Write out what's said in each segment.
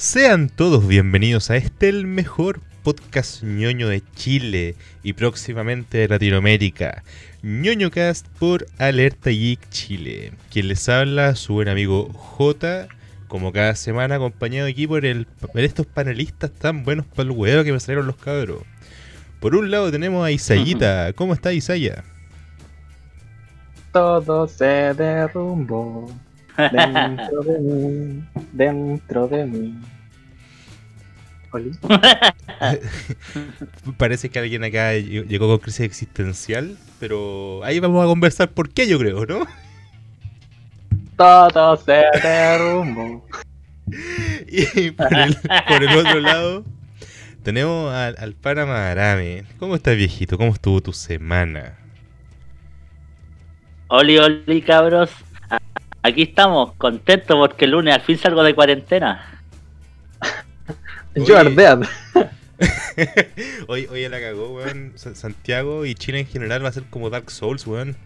Sean todos bienvenidos a este, el mejor podcast ñoño de Chile y próximamente de Latinoamérica. ñoño cast por Alerta Geek Chile. Quien les habla, su buen amigo J, como cada semana acompañado aquí por, el, por estos panelistas tan buenos para el huevo que me salieron los cabros. Por un lado tenemos a Isayita. ¿Cómo está Isaya? Todo se derrumbó dentro de mí, dentro de mí. ¿Oli? Parece que alguien acá ll- llegó con crisis existencial, pero ahí vamos a conversar por qué yo creo, ¿no? Todo se derrumbó. Y por el, por el otro lado tenemos al, al Panamá Arame. ¿Cómo estás viejito? ¿Cómo estuvo tu semana? Oli, oli, cabros. Aquí estamos, contentos porque el lunes al fin salgo de cuarentena. You are Oye. dead. hoy, hoy la cagó, weón. Sa- Santiago y Chile en general va a ser como Dark Souls, weón.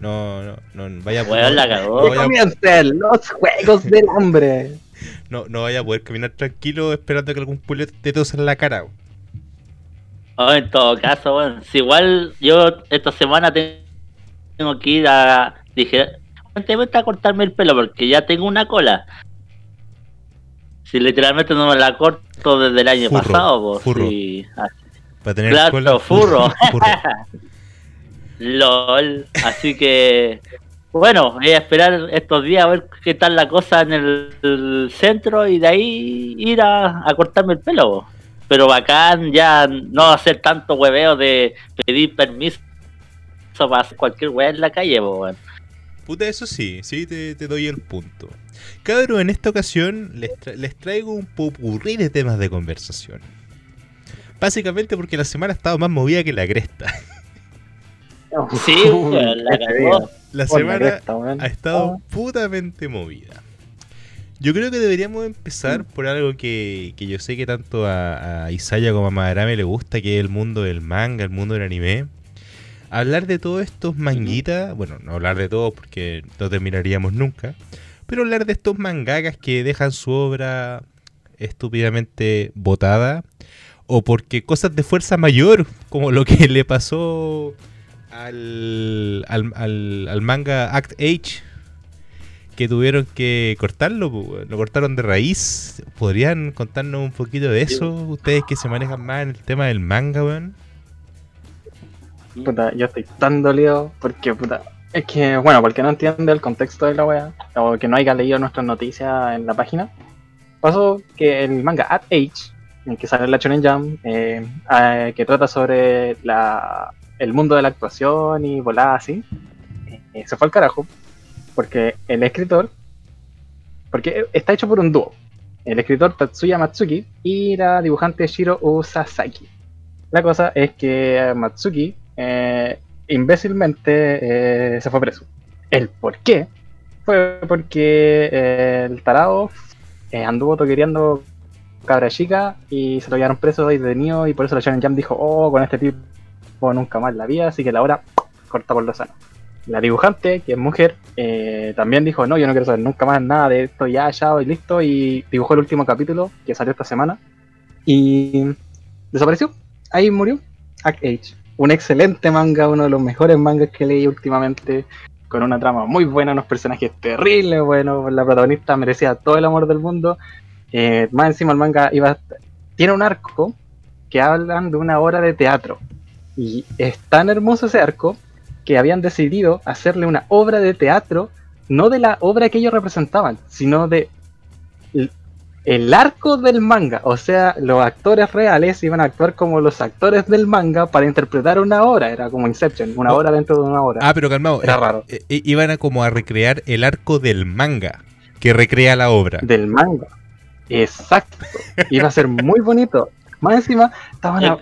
No, no, no, vaya Weón, la cagó. no vaya- Comiencen los juegos del hambre. no, no vaya a poder caminar tranquilo esperando que algún puleto te tosa en la cara. weón. Oh, en todo caso, bueno, si igual yo esta semana te- tengo que ir a. Dije, "Vente, a cortarme el pelo porque ya tengo una cola. Si literalmente no me la corto desde el año Furro, pasado, pues furro. sí. Para tener Claro, cola, furro. furro. LOL. Así que, bueno, voy a esperar estos días a ver qué tal la cosa en el, el centro y de ahí ir a, a cortarme el pelo. bo. Pero bacán ya no hacer tanto hueveo de pedir permiso para hacer cualquier hueá en la calle, bo. Puta, eso sí, sí, te, te doy el punto. Cabro, en esta ocasión les, tra- les traigo un popurrí de temas de conversación. Básicamente porque la semana ha estado más movida que la cresta. Sí, la cagó. La semana cresta, ha estado putamente movida. Yo creo que deberíamos empezar por algo que, que yo sé que tanto a, a Isaya como a Madarame le gusta, que es el mundo del manga, el mundo del anime. Hablar de todos estos manguitas, bueno, no hablar de todos porque no terminaríamos nunca, pero hablar de estos mangakas que dejan su obra estúpidamente botada o porque cosas de fuerza mayor, como lo que le pasó al, al, al- al manga Act H, que tuvieron que cortarlo, lo cortaron de raíz. ¿Podrían contarnos un poquito de eso? Ustedes que se manejan más en el tema del manga, weón. Puta, yo estoy tan dolido porque, puta, es que, bueno, porque no entiende el contexto de la wea, o que no haya leído nuestras noticias en la página. Pasó que el manga At Age, en que sale la Shonen Jam, eh, eh, que trata sobre la, el mundo de la actuación y volada así, eh, se fue al carajo, porque el escritor, porque está hecho por un dúo, el escritor Tatsuya Matsuki y la dibujante Shiro Usasaki. La cosa es que Matsuki eh, imbécilmente eh, se fue preso. El por qué fue porque eh, el tarado anduvo toquereando cabra chica y se lo llevaron preso y detenido y por eso la Shonen Jam dijo, oh, con este tipo nunca más la vida, así que la hora corta por lo sano. La dibujante, que es mujer, también dijo, no, yo no quiero saber nunca más nada de esto, ya, ya, y listo, y dibujó el último capítulo que salió esta semana y desapareció. Ahí murió. Act Age. Un excelente manga, uno de los mejores mangas que leí últimamente, con una trama muy buena, unos personajes terribles, bueno, la protagonista merecía todo el amor del mundo. Eh, más encima el manga iba tiene un arco que hablan de una obra de teatro. Y es tan hermoso ese arco que habían decidido hacerle una obra de teatro, no de la obra que ellos representaban, sino de el arco del manga. O sea, los actores reales iban a actuar como los actores del manga para interpretar una obra. Era como Inception, una obra dentro de una obra. Ah, pero calmado. Era eh, raro. eh, eh, iban a como a recrear el arco del manga que recrea la obra. del manga. Exacto. Iba a ser muy bonito. Más encima, estaban a-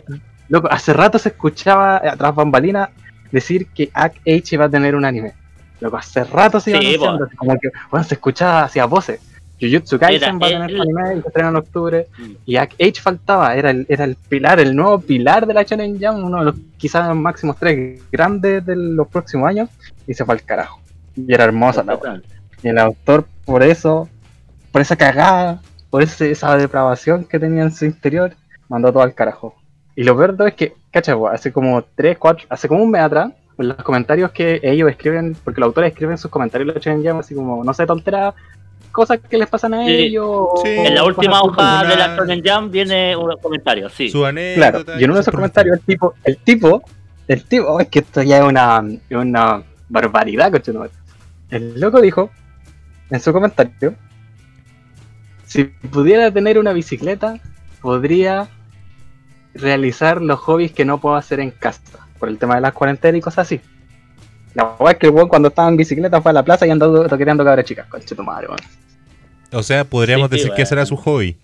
loco, hace rato se escuchaba atrás bambalina decir que Act H iba a tener un anime. Loco, hace rato se iba Sí, anunciando, como que bueno, se escuchaba hacia voces. Jujutsu Kaisen va a tener el- anime y se estrena en octubre. Mm. Y H faltaba, era el, era el pilar, el nuevo pilar de la Shonen Jump, uno de los quizás máximos tres grandes de los próximos años, y se fue al carajo. Y era hermosa la wea. Y el autor, por eso, por esa cagada, por ese- esa depravación que tenía en su interior, mandó todo al carajo. Y lo peor es que, cacha, po, hace como 3, 4, hace como un mes atrás, los comentarios que ellos escriben, porque los autores escriben sus comentarios, lo echan en llama, así como, no sé, tonteras, cosas que les pasan a Sí. ellos. Sí. En la última hoja de la Shonen Jump viene un comentario, sí. Su anécdota. Claro, y en uno de esos comentarios el tipo, el tipo, el tipo, oh, es que esto ya es una, una barbaridad, coche El loco dijo, en su comentario, si pudiera tener una bicicleta, podría realizar los hobbies que no puedo hacer en casa, por el tema de las cuarentenas y cosas así. La verdad es que el weón cuando estaba en bicicleta fue a la plaza y andó toqueteando cabras chicas, conche tu madre, weón. O sea, podríamos Sí, sí, decir que ese era su hobby.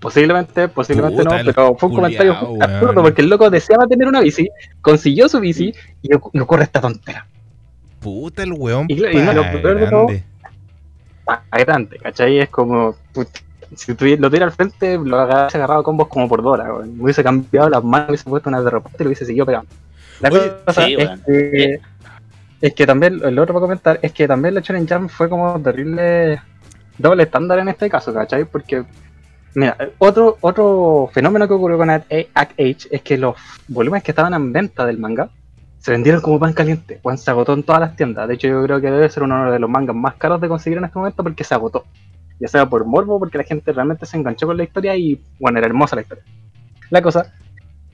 Posiblemente, posiblemente Puta, no, pero fue un comentario culiao, absurdo porque el loco deseaba tener una bici, consiguió su bici y y ocurre esta tontera. Puta el weón. Y y no, lo peor de todo- grande. Grande, ¿cachai? Es como, put- si tuviera, lo tuviera al frente, lo hubiese agarrado a combos como por Dora, weón. Me hubiese cambiado las manos, hubiese puesto una de reposte y lo hubiese seguido pegando. La Oye, cosa sí, es, que, es que también, el otro para comentar, es que también la Shonen Jam fue como terrible doble estándar en este caso, ¿cachai? Porque, mira, otro, otro fenómeno que ocurrió con Act Age es que los volúmenes que estaban en venta del manga se vendieron como pan caliente, weón, se agotó en todas las tiendas. De hecho, yo creo que debe ser uno de los mangas más caros de conseguir en este momento porque se agotó. Ya sea por morbo, porque la gente realmente se enganchó con la historia y, bueno, era hermosa la historia. La cosa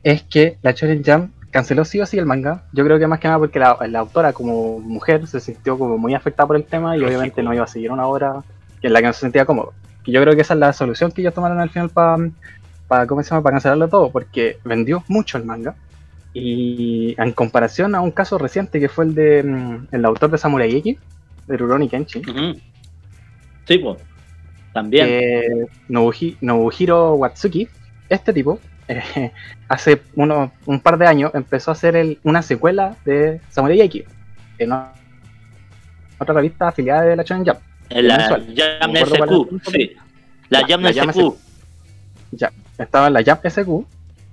es que la Shonen Jam canceló sí o sí el manga. Yo creo que más que nada porque la, la autora como mujer se sintió como muy afectada por el tema y Lógico. obviamente no iba a seguir una obra en la que no se sentía cómodo. Que yo creo que esa es la solución que ellos tomaron al final para ¿cómo se llama? Para cancelarlo todo, porque vendió mucho el manga. Y en comparación a un caso reciente que fue el de mm, el autor de Samurai X, de Rurouni Kenshin, Ujú. Sí, pues. También. eh, Nobuhi- Nobuhiro Watsuki, este tipo, eh, hace uno, un par de años empezó a hacer el- una secuela de Samurai X en otra revista afiliada de la Shonen Jump. en la cuál SQ, sí. La Jam SQ. Ya, estaba en la Jump SQ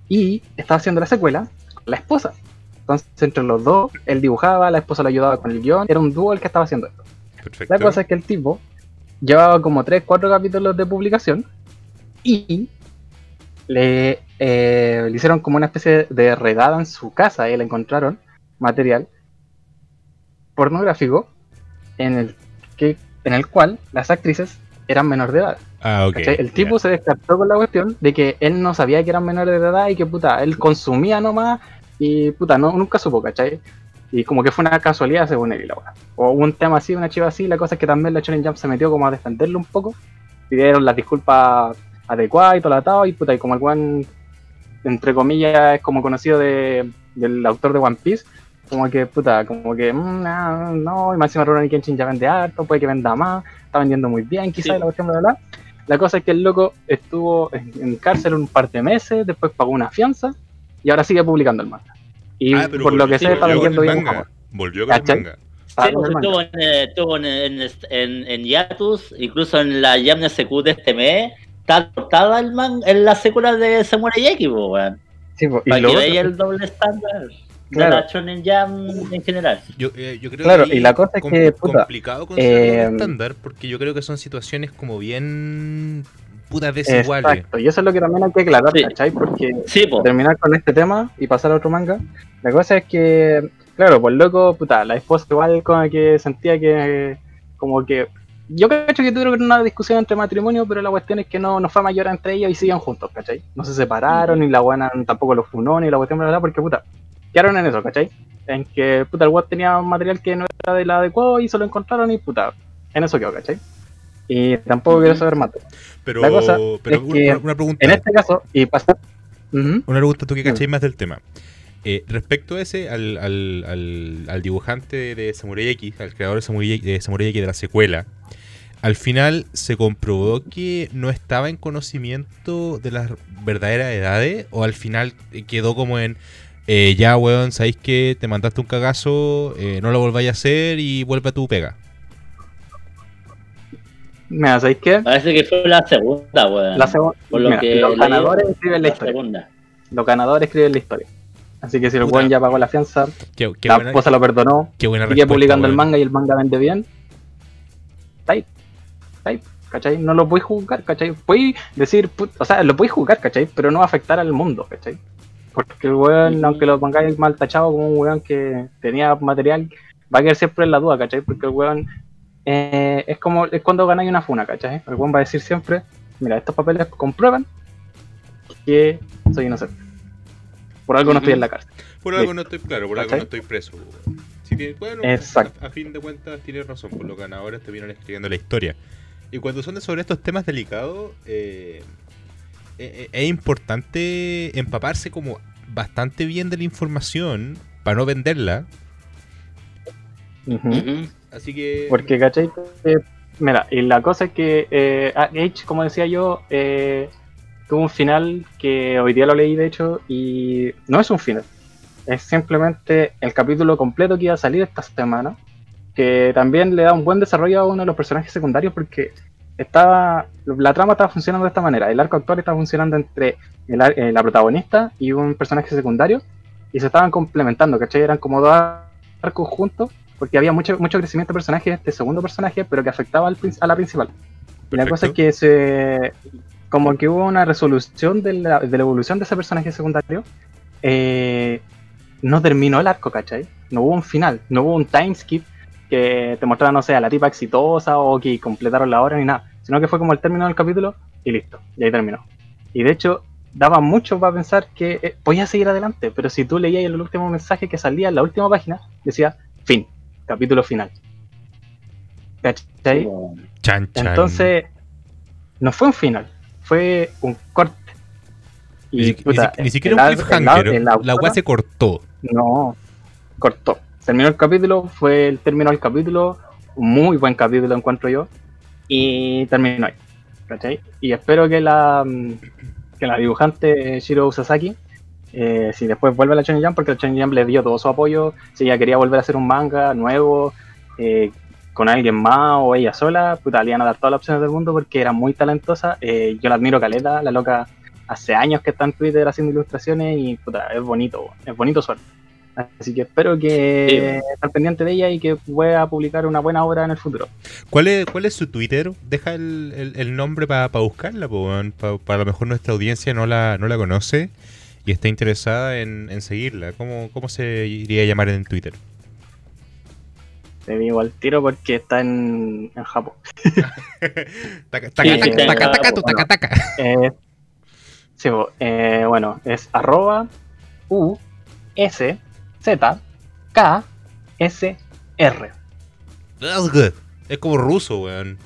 y estaba haciendo la secuela con la esposa. Entonces, entre los dos, él dibujaba, la esposa le ayudaba con el guion, era un dúo el que estaba haciendo esto. Perfecto. La cosa es que el tipo llevaba como 3, 4 capítulos de publicación y le, eh, le hicieron como una especie de redada en su casa y le encontraron material pornográfico en el, que, en el cual las actrices eran menor de edad. Ah, ok. ¿cachai? El tipo ya. se descartó con la cuestión de que él no sabía que eran menores de edad y que puta, él consumía nomás y puta, no, nunca supo, ¿cachai? Y como que fue una casualidad según él y la weá. O un tema así, una chiva así, la cosa es que también la Shonen Jump se metió como a defenderlo un poco. Pidieron las disculpas adecuadas y todo atado y puta, y como el weón, entre comillas, es como conocido de, del autor de One Piece, como que puta, como que mm, no, no, y más encima Rurouni Kenshin ya vende harto, puede que venda más, está vendiendo muy bien, quizás Sí. la cuestión, bla, bla, bla. La cosa es que el loco estuvo en, en cárcel un par de meses, después pagó una fianza y ahora sigue publicando el manga. Y Ah, pero por lo que sé, está vendiendo bien. manga. Volvió con el ¿Cachai? manga. Sí, el estuvo, manga. en, eh, estuvo en, en, en, en Yatus, incluso en la Jam SQ de este mes. Está cortada el man, en la secuela de Samurai X, weón. Sí, po, y Para lo que veáis el doble estándar Claro. de la Shonen Jam en general. Yo, eh, yo creo Claro, que y la cosa es com- que, puta, complicado considerarlo eh, un estándar porque yo creo que son situaciones como bien putas desiguales. Exacto, y eso es lo que también hay que aclarar, Sí. ¿cachai? Porque Sí, po. terminar con este tema y pasar a otro manga. La cosa es que, claro, pues loco, puta, la esposa igual como que sentía que, como que, yo cacho que tuvieron una discusión entre matrimonio, pero la cuestión es que no, no fue mayor entre ellos y siguen juntos, ¿cachai? No se separaron, ni la buena tampoco los funó, ni la cuestión, bla, bla, porque puta, quedaron en eso, ¿cachai? En que, puta, el weón tenía un material que no era del adecuado y se lo encontraron y, puta, en eso quedó, ¿cachai? Y tampoco quiero saber más. Pero, La cosa pero es una, que una pregunta. En este caso, y pasa... Una pregunta tú que cacháis más del tema. Eh, respecto a ese, al, al, al, al dibujante de Samurai X, al creador de Samurai, X- de Samurai X de la secuela, al final se comprobó que no estaba en conocimiento de las verdaderas edades, o al final eh, quedó como en eh, ya, weón, sabéis que te mandaste un cagazo, eh, no lo volváis a hacer y vuelve a tu pega. Mira, ¿sabéis qué? Parece que fue la segunda, weón. La segu- Por lo los ganadores escriben la la historia. segunda. Los ganadores escriben la historia. Así que si el Puta. buen ya pagó la fianza, Qué, qué la buena, esposa lo perdonó, qué buena sigue publicando el weón. manga y el manga vende bien. Está ahí. No lo podéis jugar, ¿cachai? Podéis decir, put- o sea, lo podéis jugar, ¿cachai? Pero no va a afectar al mundo, ¿cachai? Porque el weón, Ujú. aunque lo pongáis mal tachado como un weón que tenía material, va a quedar siempre en la duda, ¿cachai? Porque el weón eh, es como es cuando ganáis una funa, ¿cachai? El weón va a decir siempre, mira, estos papeles comprueban que soy inocente. Por algo no estoy en la cárcel. Por algo no estoy claro, por algo ¿Cachai? no estoy preso. Si tiene- bueno, Exacto. A, a fin de cuentas tienes razón, por los ganadores te vienen escribiendo la historia. Y cuando son de sobre estos temas delicados, eh, eh, eh, es importante empaparse como bastante bien de la información para no venderla. Así que... Porque, ¿cachai? Mira, y la cosa es que eh, H, como decía yo, eh, tuvo un final que hoy día lo leí, de hecho, y no es un final. Es simplemente el capítulo completo que iba a salir esta semana, que también le da un buen desarrollo a uno de los personajes secundarios porque estaba la trama estaba funcionando de esta manera. El arco actual estaba funcionando entre el eh, la protagonista y un personaje secundario y se estaban complementando, ¿cachai? Eran como dos arcos juntos porque había mucho, mucho crecimiento de personajes de este segundo personaje, pero que afectaba al a la principal. Y la cosa es que se como que hubo una resolución de la, de la evolución de ese personaje secundario. eh, no terminó el arco, ¿cachai? No hubo un final, no hubo un time skip que te mostrara, no sé, a la tipa exitosa o que completaron la hora ni nada, sino que fue como el término del capítulo y listo, y ahí terminó. Y de hecho, daba mucho para pensar que eh, podía seguir adelante, pero si tú leías el último mensaje que salía en la última página, decía fin, capítulo final. ¿Cachai? Chan, chan. Entonces, no fue un final, fue un corte. Ni, si- ni puta, si- ni siquiera el un cliffhanger. el la weá se cortó. No, cortó. Terminó el capítulo, fue el término del capítulo, un muy buen capítulo encuentro yo, y terminó ahí. ¿cachai? Y espero que la, que la dibujante Shiro Sasaki, eh, si después vuelve a la Shonen Jump, porque la Shonen Jump le dio todo su apoyo, si ella quería volver a hacer un manga nuevo, eh, con alguien más o ella sola, puta, le iban a dar todas las opciones del mundo porque era muy talentosa. eh, yo la admiro caleta, la loca hace años que está en Twitter haciendo ilustraciones y puta, es bonito, es bonito su arte. Así que espero que Sí. estar pendiente de ella y que pueda publicar una buena obra en el futuro. ¿Cuál es, ¿Cuál es su Twitter? Deja el, el- el nombre para buscarla, para a lo mejor nuestra audiencia no la, no la conoce y está interesada en, en seguirla. ¿Cómo, ¿Cómo se iría a llamar en Twitter? Te digo al tiro porque está en, en Japón. Taca, taca, sí, taca, taca, taca, tu, taca, taca. Eh, sí, eh, bueno, es arroba U S Z K S R. That's good. Es como ruso, weón.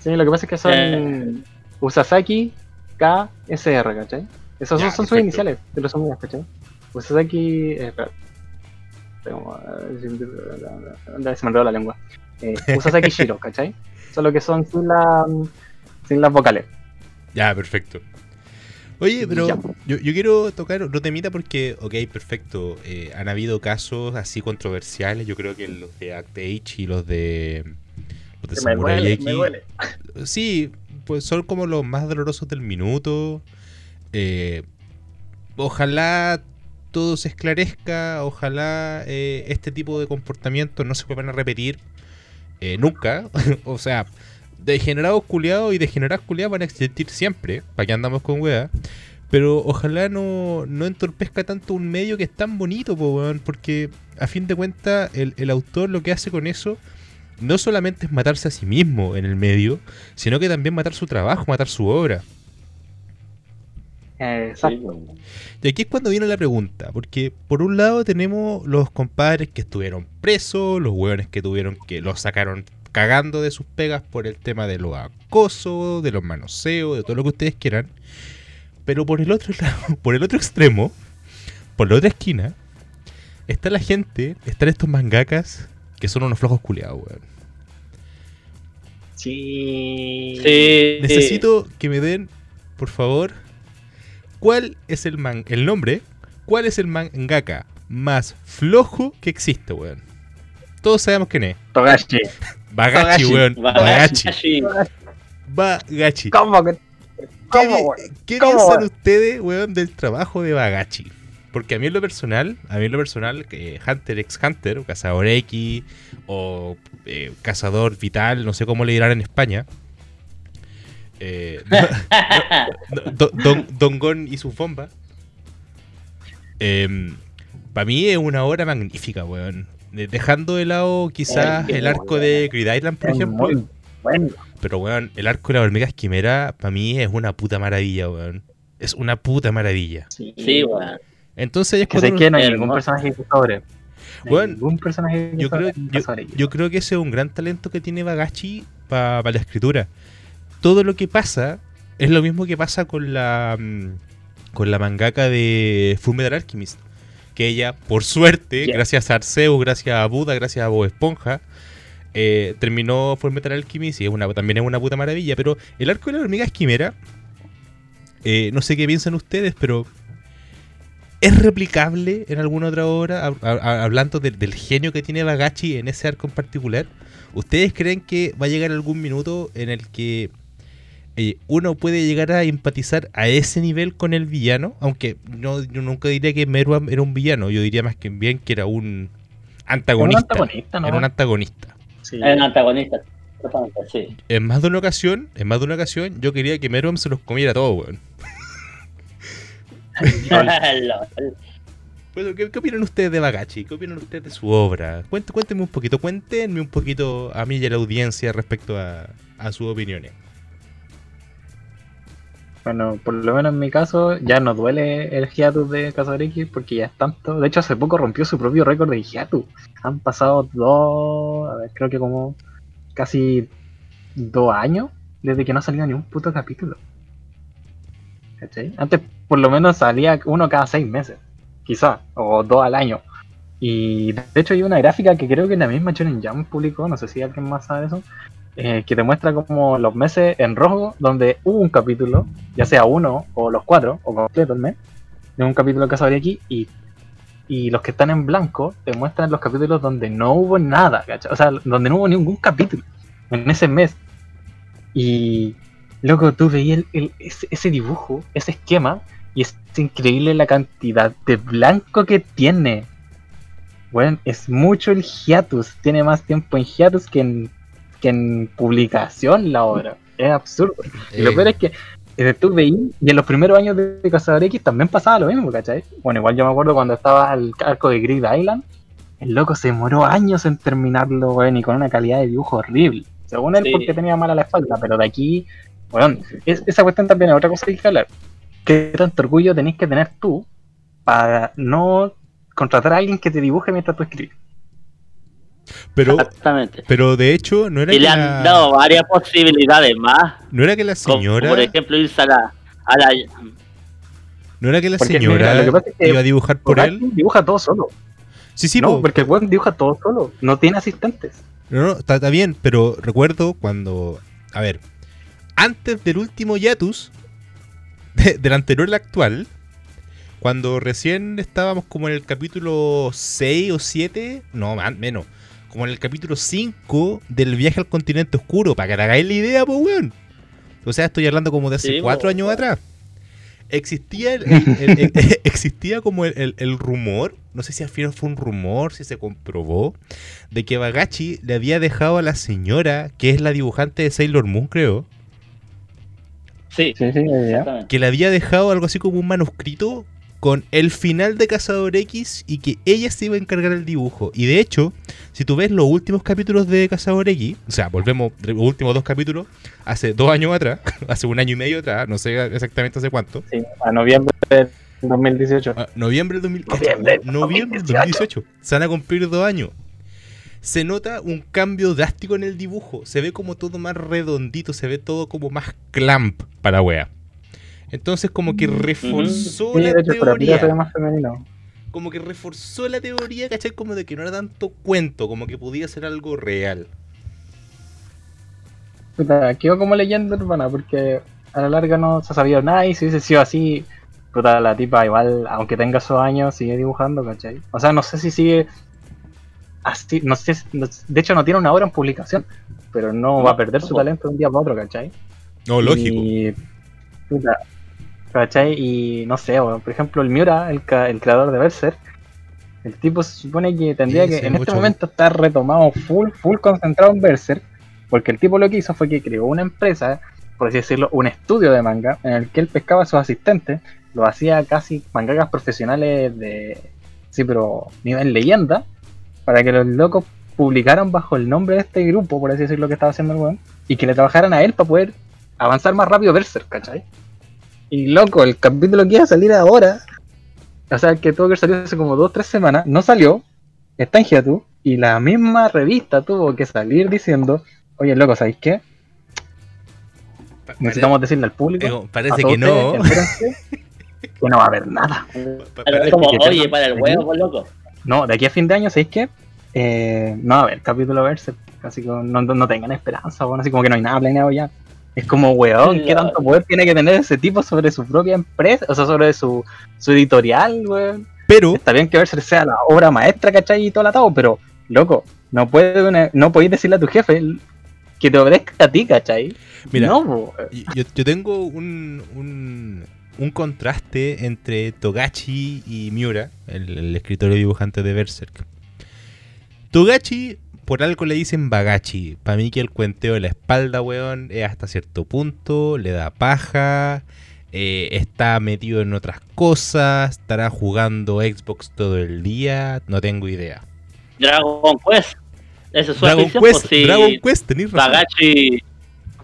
Sí, lo que pasa es que son Eh. Usasaki K S R, ¿cachai? Esos Ya, son, sus iniciales de los amigos, ¿cachai? Usasaki. Eh, espera. Se me enredó la lengua. Eh, Usasaki Shiro, ¿cachai? Solo que son sin, la, sin las vocales. Ya, perfecto. Oye, pero yo, yo quiero tocar otro temita porque, ok, perfecto. eh, han habido casos así controversiales. Yo creo que los de Act Age y los de. Los de. Sí, pues son como los más dolorosos del minuto. Eh, ojalá todo se esclarezca. Ojalá eh, este tipo de comportamientos no se vuelvan a repetir eh, nunca. o sea, degenerados culiados y degenerados culiados van a existir siempre. ¿Para qué andamos con weá? Pero ojalá no, no entorpezca tanto un medio que es tan bonito, po, weón, porque a fin de cuentas el, el autor lo que hace con eso no solamente es matarse a sí mismo en el medio, sino que también matar su trabajo, matar su obra. Eh, exacto. Y aquí es cuando viene la pregunta, porque por un lado tenemos los compadres que estuvieron presos, los hueones que tuvieron que los sacaron cagando de sus pegas por el tema de los acosos, de los manoseos, de todo lo que ustedes quieran. Pero por el otro lado, por el otro extremo, por la otra esquina, está la gente, están estos mangakas que son unos flojos culiados, weón. Sí. Sí. Necesito que me den, por favor, cuál es el man, el nombre, cuál es el mangaka más flojo que existe, weón. Todos sabemos quién es. Togashi. Bagachi, weón. Bagachi. Bagachi. ¿Cómo que? ¿Qué, ¿Cómo, qué ¿Cómo, piensan weón? ustedes, weón, del trabajo de Bagachi? Porque a mí en lo personal, a mí en lo personal, Hunter x Hunter, o Cazador X, o eh, Cazador Vital, no sé cómo le dirán en España. Eh, no, no, Don- Don- Don Gon y sus bombas. Para mí es una obra magnífica, weón. De- Dejando de lado quizás el arco de Grid Island, por Es ejemplo. muy bueno. Pero, weón, el arco de la hormiga esquimera, para mí es una puta maravilla, weón. Es una puta maravilla. Sí, Sí, weón. Entonces es Que cuando que no hay ningún personaje que sobre. No hay Bueno, ningún personaje que yo creo, sobre- yo, sobre ellos. yo creo que ese es un gran talento que tiene Bagachi para la escritura. Todo lo que pasa es lo mismo que pasa con la mm, con la mangaka de Fullmetal Alchemist. Que ella, por suerte, gracias a Arceus, gracias a Buda, gracias a Bob Esponja, eh, terminó Fullmetal Alchemist y es una, también es una puta maravilla. Pero el arco de la hormiga esquimera, eh, no sé qué piensan ustedes, pero ¿Es replicable en alguna otra obra? Hab- hab- Hablando de- del genio que tiene Bagachi en ese arco en particular. ¿Ustedes creen que va a llegar algún minuto en el que eh, uno puede llegar a empatizar a ese nivel con el villano? Aunque no, yo nunca diría que Meruam era un villano. Yo diría más que bien que era un antagonista. antagonista, ¿no? Era un antagonista. Sí. Un antagonista. Sí. En más de una ocasión, en más de una ocasión, yo quería que Meruam se los comiera todo, weón. Bueno, ¿qué, qué opinan ustedes de Bagachi? ¿Qué opinan ustedes de su obra? Cuént- cuéntenme un poquito, cuéntenme un poquito a mí y a la audiencia respecto a, a sus opiniones. Bueno, por lo menos en mi caso, ya no duele el hiatus de X porque ya es tanto. De hecho, hace poco rompió su propio récord de hiatus. Han pasado dos, a ver, creo que como casi dos años desde que no ha salido ni un puto capítulo. ¿Cachai? Antes, por lo menos, salía uno cada seis meses, quizá, o dos al año. Y de hecho, hay una gráfica que creo que la misma Shonen Jump publicó, no sé si alguien más sabe eso, eh, que te muestra como los meses en rojo donde hubo un capítulo, ya sea uno o los cuatro, o completo el mes, de un capítulo que sabría aquí, y, y los que están en blanco te muestran los capítulos donde no hubo nada. O sea, donde no hubo ningún capítulo en ese mes. Y, loco, tú veías el- ese dibujo, ese esquema, y es increíble la cantidad de blanco que tiene. Bueno, es mucho el hiatus, tiene más tiempo en hiatus que en, que en publicación la obra. Es absurdo. Y lo Eh, peor es que eh, tú veías, y en los primeros años de Cazador X también pasaba lo mismo, ¿cachai? Bueno, igual yo me acuerdo cuando estaba el arco de Grid Island, el loco se demoró años en terminarlo, weón, y con una calidad de dibujo horrible. Según él, Sí. porque tenía mala la espalda, pero de aquí, bueno, esa cuestión también es otra cosa que hay que hablar. ¿Qué tanto orgullo tenés que tener tú para no contratar a alguien que te dibuje mientras tú escribes? Pero, Exactamente. pero de hecho, no era, Y que le han la, dado varias posibilidades más. no era que la como, señora. por ejemplo, irse a la. A la no era que la Porque, señora mira, lo que pasa es que iba a dibujar por él. dibuja todo solo. Sí, sí, no, po. porque el weón dibuja todo solo. No tiene asistentes. No, no, está, está bien, pero recuerdo cuando. A ver, antes del último Yatus, de- del anterior al actual, cuando recién estábamos como en el capítulo 6 o 7, no, man, menos, como en el capítulo 5 del viaje al continente oscuro, para que te hagáis la idea, pues, weón. O sea, estoy hablando como de hace Sí. 4 años atrás. Existía, el- el- el- el- existía como el, el- el rumor, no sé si al final fue un rumor, si se comprobó, de que Bagachi le había dejado a la señora, que es la dibujante de Sailor Moon, creo, Sí, Sí, sí, que le había dejado algo así como un manuscrito con el final de Cazador X y que ella se iba a encargar del dibujo. Y de hecho, si tú ves los últimos capítulos de Cazador X, o sea, volvemos, los últimos dos capítulos, hace dos años atrás, hace un año y medio atrás, no sé exactamente hace cuánto, Sí, a noviembre del 2018. Ah, noviembre del 2000 Noviembre noviembre del 2018. Se van a cumplir dos años. Se nota un cambio drástico en el dibujo. Se ve como todo más redondito, se ve todo como más clamp para wea. Entonces como que reforzó Sí, la de hecho, teoría. más femenino. Como que reforzó la teoría, ¿cachai? Como de que no era tanto cuento, como que podía ser algo real. Puta, quedó como leyenda urbana porque a la larga no se ha sabido nada y si hubiese sido así, puta, la tipa igual, aunque tenga esos años, sigue dibujando, ¿cachai? O sea, no sé si sigue así, no sé, no- de hecho no tiene una obra en publicación, pero no va a perder su talento de un día para otro, ¿cachai? No, lógico. Y, puta, ¿Cachai? Y no sé, por ejemplo, el Miura, el, el creador de Berserk, el tipo se supone que tendría Sí, que sí, en mucho. este momento estar retomado full, full concentrado en Berserk, porque el tipo lo que hizo fue que creó una empresa, por así decirlo, un estudio de manga, en el que él pescaba a sus asistentes, lo hacía casi mangakas profesionales de, sí, pero nivel leyenda, para que los locos publicaran bajo el nombre de este grupo, por así decirlo, que estaba haciendo el weón, y que le trabajaran a él para poder avanzar más rápido Berserk, ¿cachai? Y loco, el capítulo que iba a salir ahora, o sea, el que tuvo que salir hace como dos o tres semanas, no salió, está en Hiatu, y la misma revista tuvo que salir diciendo, oye, loco, ¿sabéis qué? Necesitamos decirle al público. Eh, a parece que no. que no va a haber nada. Pero es como, que- oye, para el huevo, pues loco. No, de aquí a fin de año, ¿sabéis qué? Eh, no va a haber capítulo Berserk, así que no, no- no tengan esperanza, bueno, así como que no hay nada planeado ya. Es como, weón, ¿qué tanto poder tiene que tener ese tipo sobre su propia empresa? O sea, sobre su, su editorial, weón. Pero, Está bien que Berserk sea la obra maestra, ¿cachai? Y todo el atado, pero, loco, no puede una- no podéis decirle a tu jefe que te obedezca a ti, ¿cachai? mira, no, yo, yo tengo un, un, un contraste entre Togachi y Miura, el, el escritor y dibujante de Berserk. Togachi, por algo le dicen Bagachi. Para mí que el cuenteo de la espalda, weón, es hasta cierto punto, le da paja, eh, está metido en otras cosas, estará jugando Xbox todo el día, no tengo idea. Dragon Quest. Eso es Dragon afición, Quest, pues, sí. Dragon Quest, tenéis razón. Bagachi,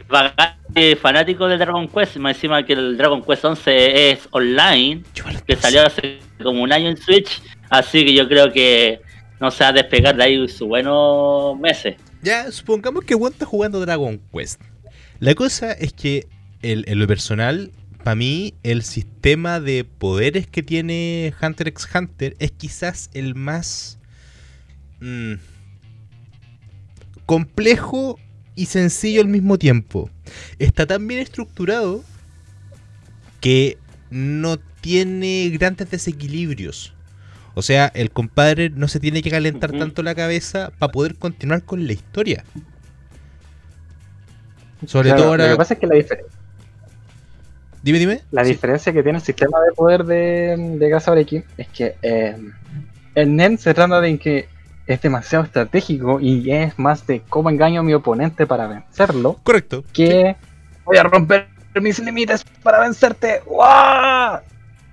Bagachi, fanático de Dragon Quest, más encima que el Dragon Quest 11 es online, que salió hace como un año en Switch, así que yo creo que no se va a despegar de ahí sus buenos meses. Ya, supongamos que Juan está jugando Dragon Quest. La cosa es que, el- en lo personal, para mí, el sistema de poderes que tiene Hunter x Hunter es quizás el más mm, complejo y sencillo al mismo tiempo. Está tan bien estructurado que no tiene grandes desequilibrios. O sea, el compadre no se tiene que calentar tanto la cabeza para poder continuar con la historia. Sobre Claro, todo Lo ahora. que pasa es que la, difer- Dime, dime. la Sí. diferencia que tiene el sistema de poder de, de Gasabreki es que eh, el NEN se trata de que es demasiado estratégico y es más de cómo engaño a mi oponente para vencerlo Correcto. que voy a romper mis límites para vencerte. ¡Guau!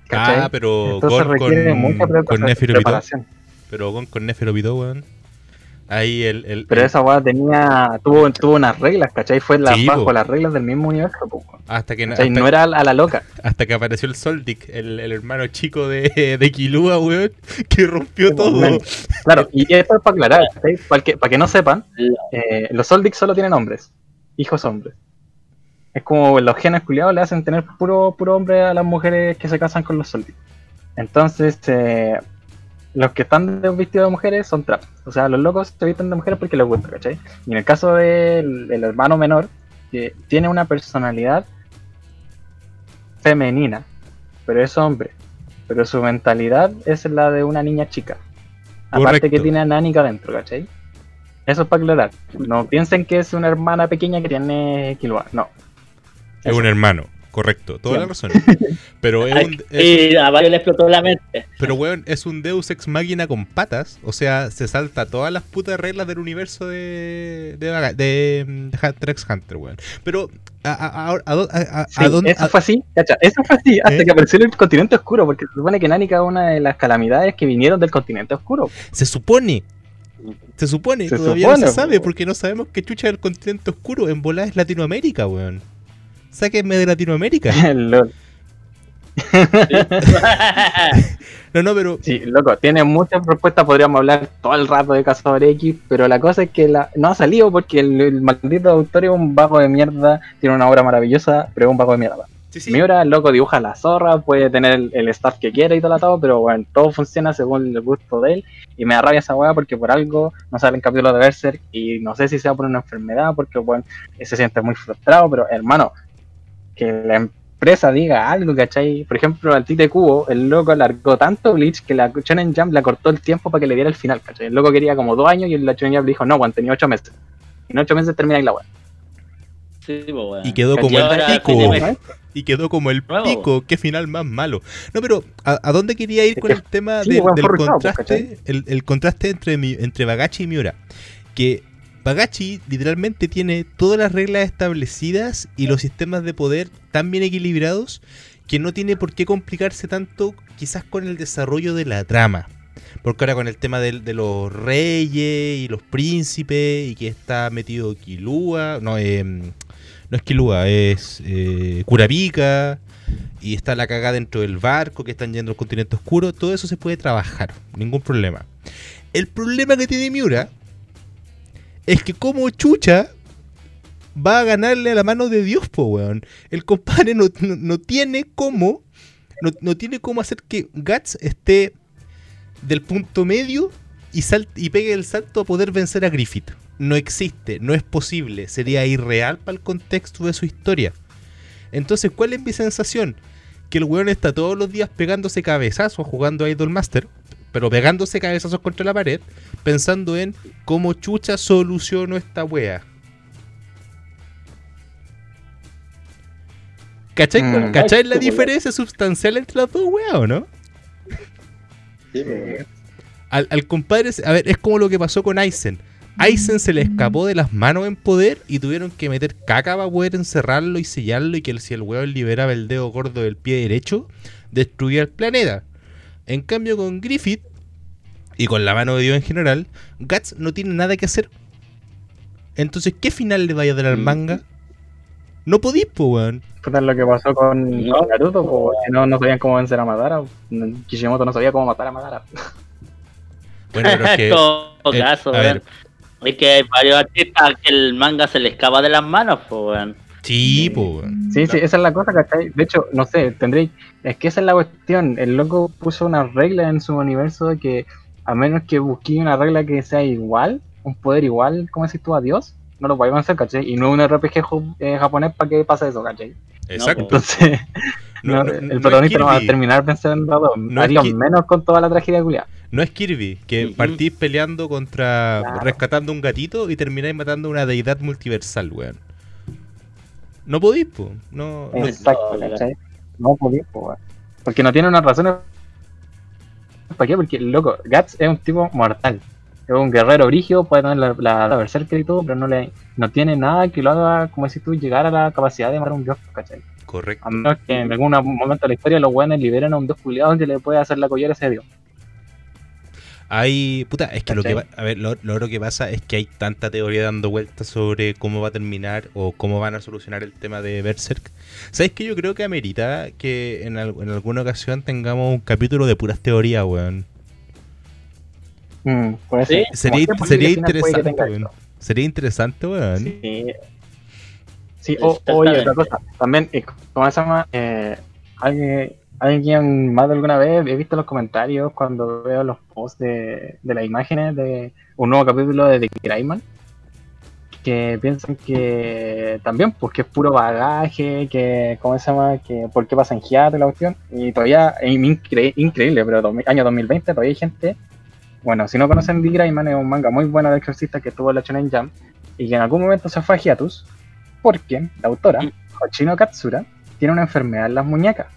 ¿Cachai? Ah, pero Entonces Gon requiere con, mucha con Pitó. Pero Gon con Nefero Pitó, weón. Ahí el. el- Pero el- esa weá tenía, tuvo, tuvo unas reglas, ¿cachai? Fue la, Sí, bajo po. las reglas del mismo universo, po, hasta, que, No era a la loca. hasta que apareció el Soldic, el, el hermano chico de, de Kilua, weón, que rompió todo. Claro, y esto es para aclarar, ¿cachai? Para que, para que no sepan, eh, los Soldic solo tienen hombres, hijos hombres. Es como los genes culiados le hacen tener puro, puro hombre a las mujeres que se casan con los Soldic. Entonces, eh, los que están de- vestidos de mujeres son traps. O sea, los locos se visten de mujeres porque les gusta, ¿cachai? Y en el caso del, del hermano menor, que tiene una personalidad femenina, pero es hombre. Pero su mentalidad es la de una niña chica. Aparte que tiene a Nánica dentro, ¿cachai? Eso es para aclarar. No piensen que es una hermana pequeña que tiene Killua. No. Es un hermano, correcto, toda Sí. la razón. Pero es un, es- a varios le explotó la mente. pero weón, es un Deus ex máquina con patas. O sea, se salta todas las putas reglas del universo de de, Vaga- de, mm, de Hunter x Hunter, weón. Pero a, Sí, dónde- eso fue así, cacha, eso fue así hasta ¿Eh? que apareció el continente oscuro, porque se supone que Nánica es una de las calamidades que vinieron del continente oscuro. se supone se supone, Se todavía no se sabe po. porque no sabemos qué chucha del continente oscuro. En volada es Latinoamérica, weón. Sáquenme de Latinoamérica. Lol. No, no, pero Sí, loco, tiene muchas propuestas, podríamos hablar todo el rato de Cazador X, pero la cosa es que la, no ha salido porque el, el maldito autor es un vago de mierda, tiene una obra maravillosa, pero es un vago de mierda. sí, sí. Miura, el loco, dibuja la zorra, puede tener el, el staff que quiera y todo atado, pero bueno, todo funciona según el gusto de él. Y me da rabia esa weá porque por algo no salen capítulos de Berserk y no sé si sea por una enfermedad, porque bueno, se siente muy frustrado, pero hermano, que la empresa diga algo, ¿cachai? Por ejemplo, al Tite Cubo, el loco alargó tanto Bleach que la Shonen Jump le cortó el tiempo para que le diera el final, ¿cachai? El loco quería como dos años y la Shonen Jump le dijo, no, weón, tenía ocho meses. Y en ocho meses termina ahí la weá. Sí, pues, weón. Y quedó como el pico. Y quedó como el pico. Qué final más malo. No, pero ¿a, a dónde quería ir con el tema sí, del, contraste? El, el contraste entre, mi- entre Bagachi y Miura. Que Bagachi literalmente tiene todas las reglas establecidas y los sistemas de poder tan bien equilibrados que no tiene por qué complicarse tanto quizás con el desarrollo de la trama. Porque ahora con el tema de, los reyes y los príncipes y que está metido Kilua, no, eh, no es Kilua, es eh, y está la cagada dentro del barco que están yendo al continente oscuro, todo eso se puede trabajar, ningún problema. El problema que tiene Miura es que como chucha va a ganarle a la mano de Dios, po, weón. El compadre no, tiene cómo, no tiene cómo hacer que Guts esté del punto medio y, sal- y pegue el salto a poder vencer a Griffith. No existe, no es posible, sería irreal para el contexto de su historia. Entonces, ¿cuál es mi sensación? Que el weón está todos los días pegándose cabezazos jugando a Idol Master, pero pegándose cabezazos contra la pared, pensando en cómo chucha soluciono esta wea. ¿Cachai, Mm. ¿cachai la diferencia sustancial entre las dos weas o no? Al, al compadre, a ver, es como lo que pasó con Aizen. Aizen se le escapó de las manos en poder y tuvieron que meter caca para poder encerrarlo y sellarlo y que el- si el weón liberaba el dedo gordo del pie derecho, destruía el planeta. En cambio con Griffith y con la mano de Dios en general, Guts no tiene nada que hacer. Entonces, ¿qué final le vaya a dar al Mm. manga? No podís, po, weón. Lo que pasó con No. Naruto, que no, no sabían cómo vencer a Madara. Kishimoto no sabía cómo matar a Madara. Bueno, pero es que, En todo eh, caso, a ver. Es que hay varios artistas que el manga se le escapa de las manos, pues, weón. Sí, weón. Sí, sí, esa es la cosa, ¿cachai? De hecho, no sé, tendréis. Es que esa es la cuestión. El loco puso una regla en su universo de que a menos que busque una regla que sea igual, un poder igual, como decís tú, a Dios, no lo podéis vencer, ¿cachai? Y no un RPG eh, japonés para que pase eso, ¿cachai? Exacto. Entonces, No- no, no- el protagonista no va a terminar venciendo a dos. No es haría menos con toda la tragedia culiada. No es Kirby, que partís peleando contra. Claro. rescatando un gatito y termináis matando a una deidad multiversal, weón. No podís, po. No, no- Exacto, no, ¿cachai? No podía, pues, weón. Porque no tiene unas razones. ¿Para qué? Porque, loco, Guts es un tipo mortal. Es un guerrero brigio, puede tener la, la, la berserker y todo, pero no le no tiene nada que lo haga, como decís tú, llegar a la capacidad de matar a un dios, ¿cachai? correcto. A menos que en algún momento de la historia los buenos liberen a un dios culiado que le puede hacer la collera a ese dios. Hay. Puta, es que lo que. A ver, lo, lo otro que pasa es que hay tanta teoría dando vueltas sobre cómo va a terminar o cómo van a solucionar el tema de Berserk. ¿Sabes que Yo creo que amerita que en, al- en alguna ocasión tengamos un capítulo de puras teorías, weón. Mm, puede Sí. ser. Sería, sería final puede que interesante, weón. Sería interesante, weón. Sí. Sí, o- oye, otra cosa. También, eh, ¿cómo se llama? Eh, alguien, alguien más de alguna vez, he visto los comentarios cuando veo los posts de, de las imágenes de un nuevo capítulo de The Greyman que piensan que también, pues que es puro bagaje, que, ¿cómo se llama? Que por qué pasa en hiato y la cuestión. Y todavía, es incre- increíble, pero dos- año 2020 todavía hay gente. Bueno, si no conocen The Greyman, es un manga muy bueno de exorcista que estuvo en la Shonen Jam y que en algún momento se fue a hiatus porque la autora. Hoshino Katsura, tiene una enfermedad en las muñecas.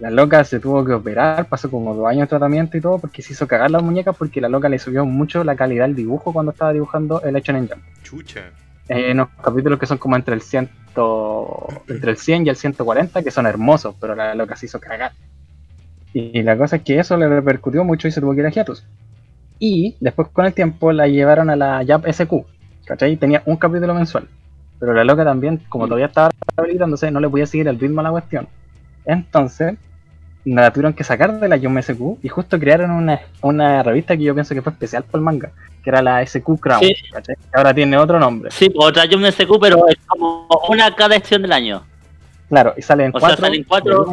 La loca se tuvo que operar, pasó como dos años de tratamiento y todo, porque se hizo cagar las muñecas porque la loca le subió mucho la calidad del dibujo cuando estaba dibujando el hecho Jam. Chucha. Eh, en unos capítulos que son como entre el 100, entre el 100 y el 140, que son hermosos, pero la loca se hizo cagar. Y la cosa es que eso le repercutió mucho y se tuvo que ir a hiatus. Y después con el tiempo la llevaron a la Jap SQ, ¿cachai? Tenía un capítulo mensual. Pero la loca también, como todavía estaba rehabilitándose, no le podía seguir el ritmo a la cuestión. Entonces, la tuvieron que sacar de la Jump SQ y justo crearon una, una revista que yo pienso que fue especial por el manga, que era la SQ Crown, Sí. Que ahora tiene otro nombre. Sí, pues, otra Jump SQ, pero es como una cada edición del año. Claro, y salen O sea, cuatro, salen cuatro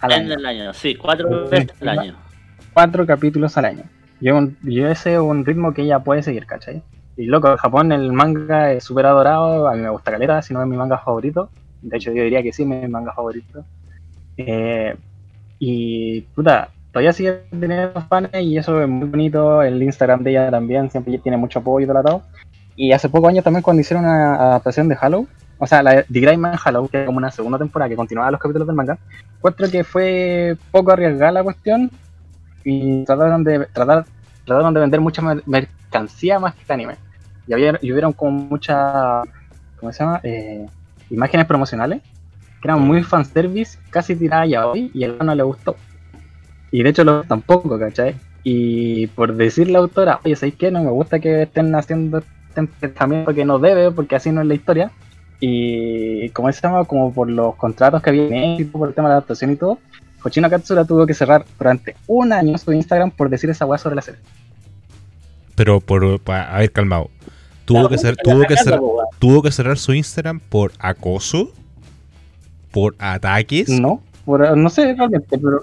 al año. el año, sí, cuatro veces al año. cuatro capítulos al año. Yo, ese es un ritmo que ella puede seguir, ¿cachai? Y loco, en Japón el manga es súper adorado, a mí me gusta caleta, si no es mi manga favorito. De hecho, yo diría que sí, es mi manga favorito. Eh, y puta, todavía sigue teniendo fans y eso es muy bonito. El Instagram de ella también siempre tiene mucho apoyo y todo. Y hace pocos años también cuando hicieron una adaptación de Halo, o sea, la The Great Man Hollow, que es como una segunda temporada que continuaba los capítulos del manga, encuentro que fue poco arriesgada la cuestión y trataron de tratar, trataron de vender mucha mer- mercancía más que anime. Y, había, y hubieron como mucha, ¿cómo se llama? Eh, imágenes promocionales que eran muy fanservice, casi tiradas ya hoy, y a él no le gustó. Y de hecho lo tampoco, ¿cachai? Y por decir la autora, oye, ¿sabéis qué? No me gusta que estén haciendo este enfrentamiento que no debe, porque así no es la historia. Y como se llama, como por los contratos que había en éxito, por el tema de la adaptación y todo, Hoshino Katsura tuvo que cerrar durante un año su Instagram por decir esa weá sobre la serie. Pero por, a ver, calmado. Tuvo que, cer- tuvo, que cer- tuvo que cerrar su Instagram por acoso, por ataques. No, por- no sé realmente, pero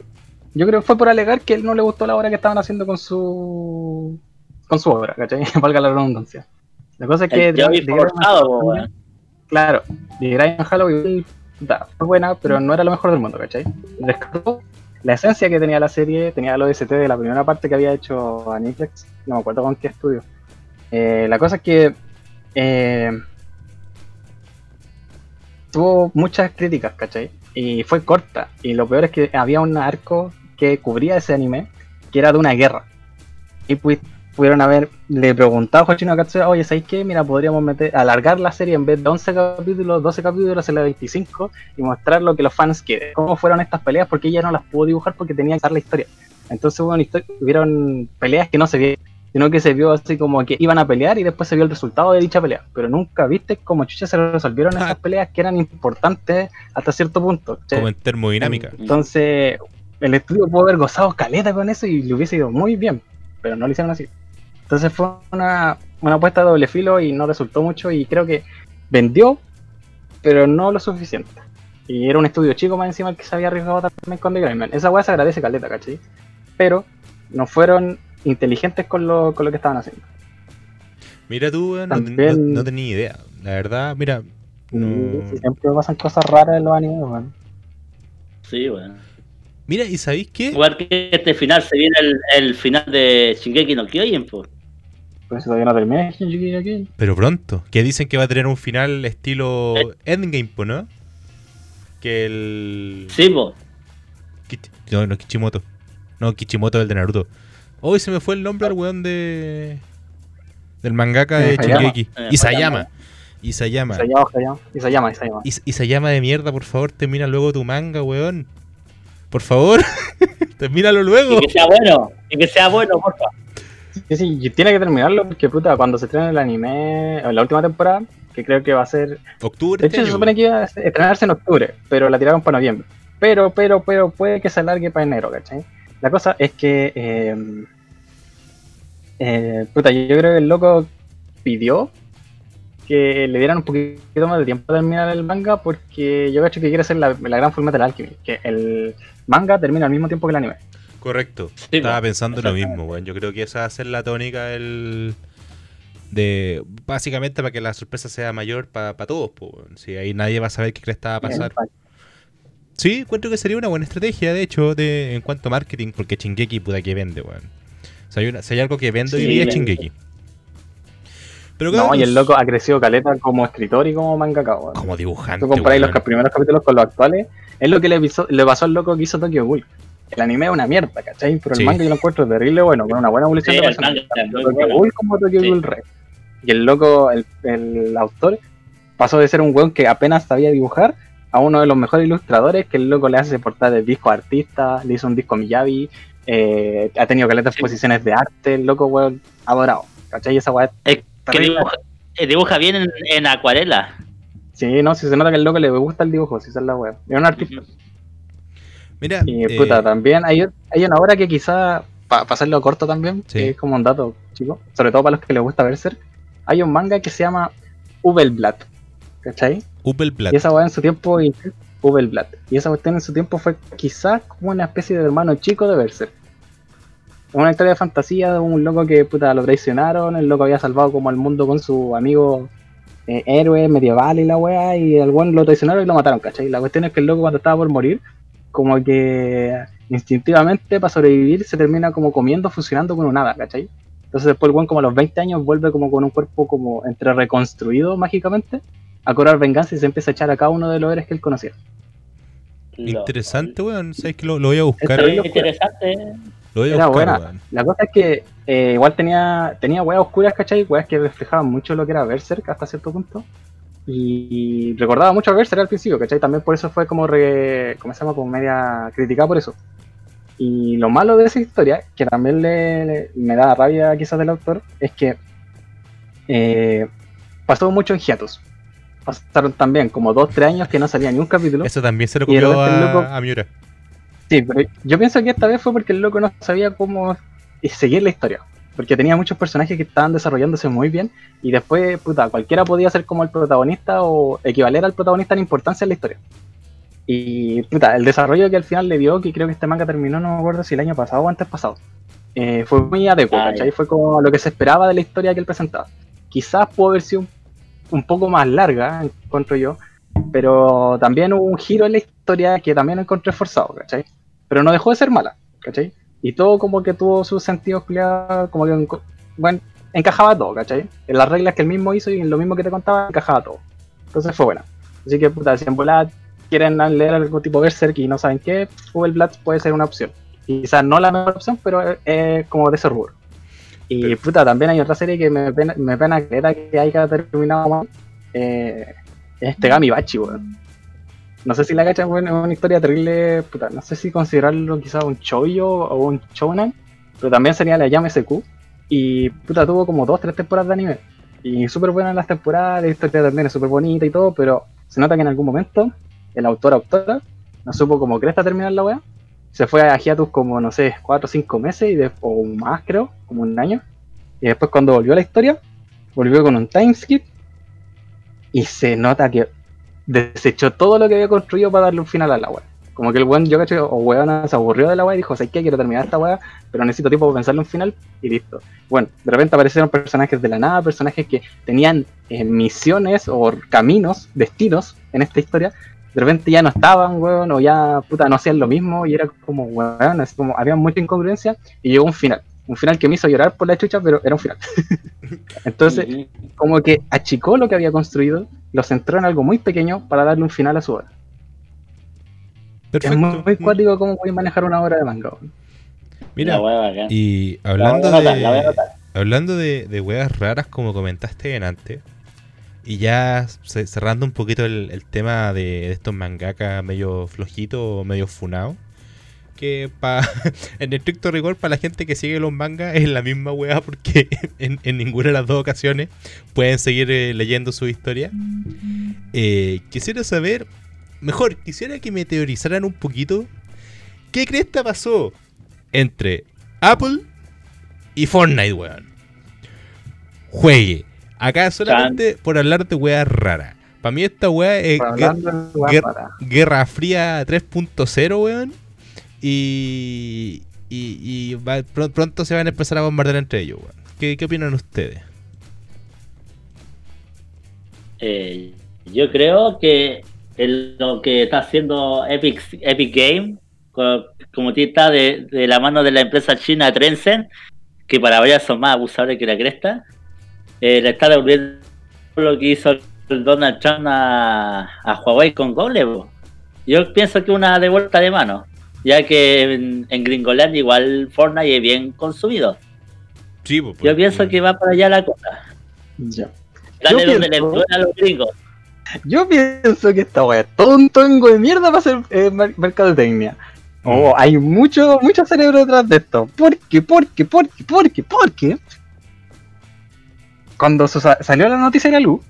yo creo que fue por alegar que él no le gustó la obra que estaban haciendo con su con su obra, ¿cachai? Valga la redundancia. La cosa es que Great forzado. Claro, The Great Man Halloween da, fue buena, pero no era lo mejor del mundo, ¿cachai? Rescató la esencia que tenía la serie, tenía el OST de la primera parte que había hecho Aniplex, no me acuerdo con qué estudio. Eh, la cosa es que eh, tuvo muchas críticas, ¿cachai? Y fue corta. Y lo peor es que había un arco que cubría ese anime, que era de una guerra. Y pu- pudieron haber, le preguntado a Hoshino Katsura, oye, ¿sabéis qué? Mira, podríamos meter, alargar la serie en vez de 11 capítulos, 12 capítulos en la 25 y mostrar lo que los fans quieren. Cómo fueron estas peleas, porque ella no las pudo dibujar porque tenía que dar la historia. Entonces hubo una histo- hubieron peleas que no se vieron, sino que se vio así como que iban a pelear y después se vio el resultado de dicha pelea. Pero nunca viste cómo chucha se resolvieron Ah. esas peleas que eran importantes hasta cierto punto. Como en termodinámica. Entonces, el estudio pudo haber gozado caleta con eso y le hubiese ido muy bien, pero no lo hicieron así. Entonces fue una, una apuesta de doble filo y no resultó mucho y creo que vendió, pero no lo suficiente. Y era un estudio chico más encima el que se había arriesgado también con The Greyman. Esa weá se agradece caleta, ¿cachai? Pero no fueron inteligentes con lo, con lo que estaban haciendo. Mira tú, no, También- no- no tenía idea. La verdad, mira. No... Siempre pasan cosas raras en los animes, weón. Sí, weón. Mira, ¿y sabéis qué? Igual que este final se viene el, el final de Shingeki no Kyojin, pues. Todavía no termina Shingeki no Kyojin. Pero pronto. Que dicen que va a tener un final estilo Endgame, po, ¿no? Que el. Sí, pues. No, no, Kichimoto. No, Kichimoto es el de Naruto. Hoy se me fue el nombre al weón de. Del mangaka de Isayama. Shingeki. Eh, Isayama. Isayama. Y se llama, se llama, y se llama, y se llama. Is- Isayama de mierda, por favor, termina luego tu manga, weón. Por favor, termínalo luego. Y que sea bueno. Y que sea bueno, porfa. Sí, sí, tiene que terminarlo porque puta, cuando se estrene el anime, la última temporada, que creo que va a ser. Octubre. De este hecho, se supone que iba a estrenarse en octubre, pero la tiraron para noviembre. Pero, pero, pero, puede que se alargue para enero, ¿cachai? La cosa es que. eh, eh, puta, yo creo que el loco pidió que le dieran un poquito más de tiempo para terminar el manga porque yo cacho que quiere hacer la, la gran Fullmetal Alchemy, que el manga termina al mismo tiempo que el anime. Correcto. Sí, Estaba pues, pensando lo mismo, weón. Yo creo que esa va a ser la tónica del. De. Básicamente para que la sorpresa sea mayor para todos, weón. Si ahí nadie va a saber qué cresta va a pasar. Sí, encuentro que sería una buena estrategia, de hecho, de, en cuanto a marketing, porque Chingeki, puta que vende, weón. O sea, hay, una- si hay algo que vende hoy Sí, día es. Chingeki. Pero No, y el loco ha crecido caleta como escritor y como mangaka, weón. Como dibujante. Tú comparáis los primeros capítulos con los actuales, es lo que le, pisó- le pasó al loco que hizo Tokyo Ghoul. El anime es una mierda, ¿cachai? Pero Sí. el manga yo lo encuentro terrible bueno, con una buena evolución Sí, de personaje. muy Tokyo bueno. Ghoul como Tokyo Sí. Ghoul Red. Y el loco, el, el autor, pasó de ser un weón que apenas sabía dibujar a uno de los mejores ilustradores que el loco le hace portar disco a artistas, le hizo un disco a Miyabi, eh, ha tenido caletas Sí. exposiciones de arte, el loco weón adorado, ¿cachai? Y esa weá Es que dibuja, eh, dibuja bien en, en acuarela. Sí, no, si se nota que el loco le gusta el dibujo, si es la weá. Es un artista. Mira, Y eh, puta, también hay, hay una obra que quizá, para pasarlo corto también, Sí. que es como un dato, chico, sobre todo para los que les gusta Berserk, hay un manga que se llama Ubelblatt, ¿cachai? Upelblatt. Y esa weá en su tiempo, y- Ubelblatt, y esa cuestión en su tiempo fue quizás como una especie de hermano chico de Berserk. Una historia de fantasía de un loco que puta lo traicionaron, el loco había salvado como al mundo con su amigo eh, héroe medieval y la weá, y el buen lo traicionaron y lo mataron, ¿cachai? La cuestión es que el loco cuando estaba por morir, como que instintivamente para sobrevivir se termina como comiendo, fusionando con un hada, ¿cachai? Entonces después el buen como a los 20 años vuelve como con un cuerpo como entre reconstruido mágicamente a cobrar venganza y se empieza a echar a cada uno de los héroes que él conocía. Interesante, weón. ¿Sabes que lo, lo voy a buscar? Muy interesante. Lo voy a Era buscar, buena. weón. La cosa es que eh, igual tenía, tenía weas oscuras, ¿cachai? Weas que reflejaban mucho lo que era Berserk hasta cierto punto. Y recordaba mucho a Berserk al principio, ¿cachai? También por eso fue como, re, como se llama, como media criticada por eso. Y lo malo de esa historia, que también le, le- me da rabia quizás del autor, es que eh, pasó mucho en hiatus. Pasaron también como 2-3 años que no salía ni un capítulo. Eso también se lo copió el loco- a, a Miura. Sí, pero yo pienso que esta vez fue porque el loco no sabía cómo seguir la historia. Porque tenía muchos personajes que estaban desarrollándose muy bien y después, puta, cualquiera podía ser como el protagonista o equivaler al protagonista en importancia en la historia. Y, puta, el desarrollo que al final le dio, que creo que este manga terminó, no me acuerdo si el año pasado o antes pasado, eh, fue muy adecuado, Ah, ¿cachai? Fue como lo que se esperaba de la historia que él presentaba. Quizás pudo haber sido un, un poco más larga, encuentro yo, pero también hubo un giro en la historia que también encontré forzado, ¿cachai? Pero no dejó de ser mala, ¿cachai? Y todo como que tuvo sus sentidos como que bueno, encajaba todo, ¿cachai? En las reglas que él mismo hizo y en lo mismo que te contaba, encajaba todo. Entonces fue buena. Así que, puta, si en volada quieren leer algo tipo Berserk y no saben qué, Google Blast puede ser una opción. Quizás no la mejor opción, pero es, es como de ese rubro. Y Pero- puta, también hay otra serie que me pena, me pena que era que haya terminado mal. Eh, es este Gami Bachi, weón. No sé si la cachas, weón, es una historia terrible, puta, no sé si considerarlo quizás un chollo o un shonen, pero también sería la llama SQ. Y puta, tuvo como dos, tres temporadas de anime. Y súper buenas las temporadas, la historia también es súper bonita y todo, pero se nota que en algún momento el autor autora no supo cómo cresta terminar la weá. Se fue a hiatus como, no sé, cuatro o cinco meses y de- o más creo, como un año. Y después cuando volvió a la historia, volvió con un timeskip y se nota que desechó todo lo que había construido para darle un final a la weá. Como que el weón, yo o weón se aburrió de la weá y dijo, ¿sabes qué? Quiero terminar esta weá, pero necesito tiempo para pensarle un final y listo. Bueno, de repente aparecieron personajes de la nada, personajes que tenían eh, misiones o caminos, destinos en esta historia. De repente ya no estaban, weón, o ya puta no hacían lo mismo y era como, weón, así como había mucha incongruencia y llegó un final. Un final que me hizo llorar por la chucha, pero era un final. Entonces, como que achicó lo que había construido, lo centró en algo muy pequeño para darle un final a su obra. Perfecto. Es muy, muy cuático cómo puedes manejar una obra de manga. weón. Mira, y La voy hablando voy de, hablando de, de weas raras, como comentaste en antes, y ya ce- cerrando un poquito el, tema de, estos mangakas medio flojitos o medio funados, que pa, en estricto rigor para la gente que sigue los mangas es la misma wea porque en, en ninguna de las dos ocasiones pueden seguir eh, leyendo su historia. Eh, quisiera saber, mejor, quisiera que me teorizaran un poquito qué cresta pasó entre Apple y Fortnite, weón. Juegue. Acá solamente por hablar de weas raras. Para mí esta wea es Guerra Fría 3.0, weón. Y, y, y va- pr- pronto se van a empezar a bombardear entre ellos, weón. ¿Qué, qué opinan ustedes? Eh, yo creo que el- lo que está haciendo Epic, Epic Game, co- como está de, de la mano de la empresa china Tencent, que para varias son más abusadores que la cresta, eh, le está devolviendo lo que hizo el Donald Trump a, a Huawei con Google. Yo pienso que una de vuelta de mano, ya que en, en Gringoland igual Fortnite es bien consumido. Sí, pues, Yo pienso que va para allá la cosa. Ya. Dale Yo donde le pienso- duele a los gringos. Yo pienso que esta weá es todo un tongo de mierda para hacer eh, mer- mercadotecnia. Oh, hay mucho, mucho cerebro detrás de esto. ¿Por qué? ¿Por qué? ¿Por qué? ¿Por qué? ¿Por qué? Cuando salió la noticia a la luz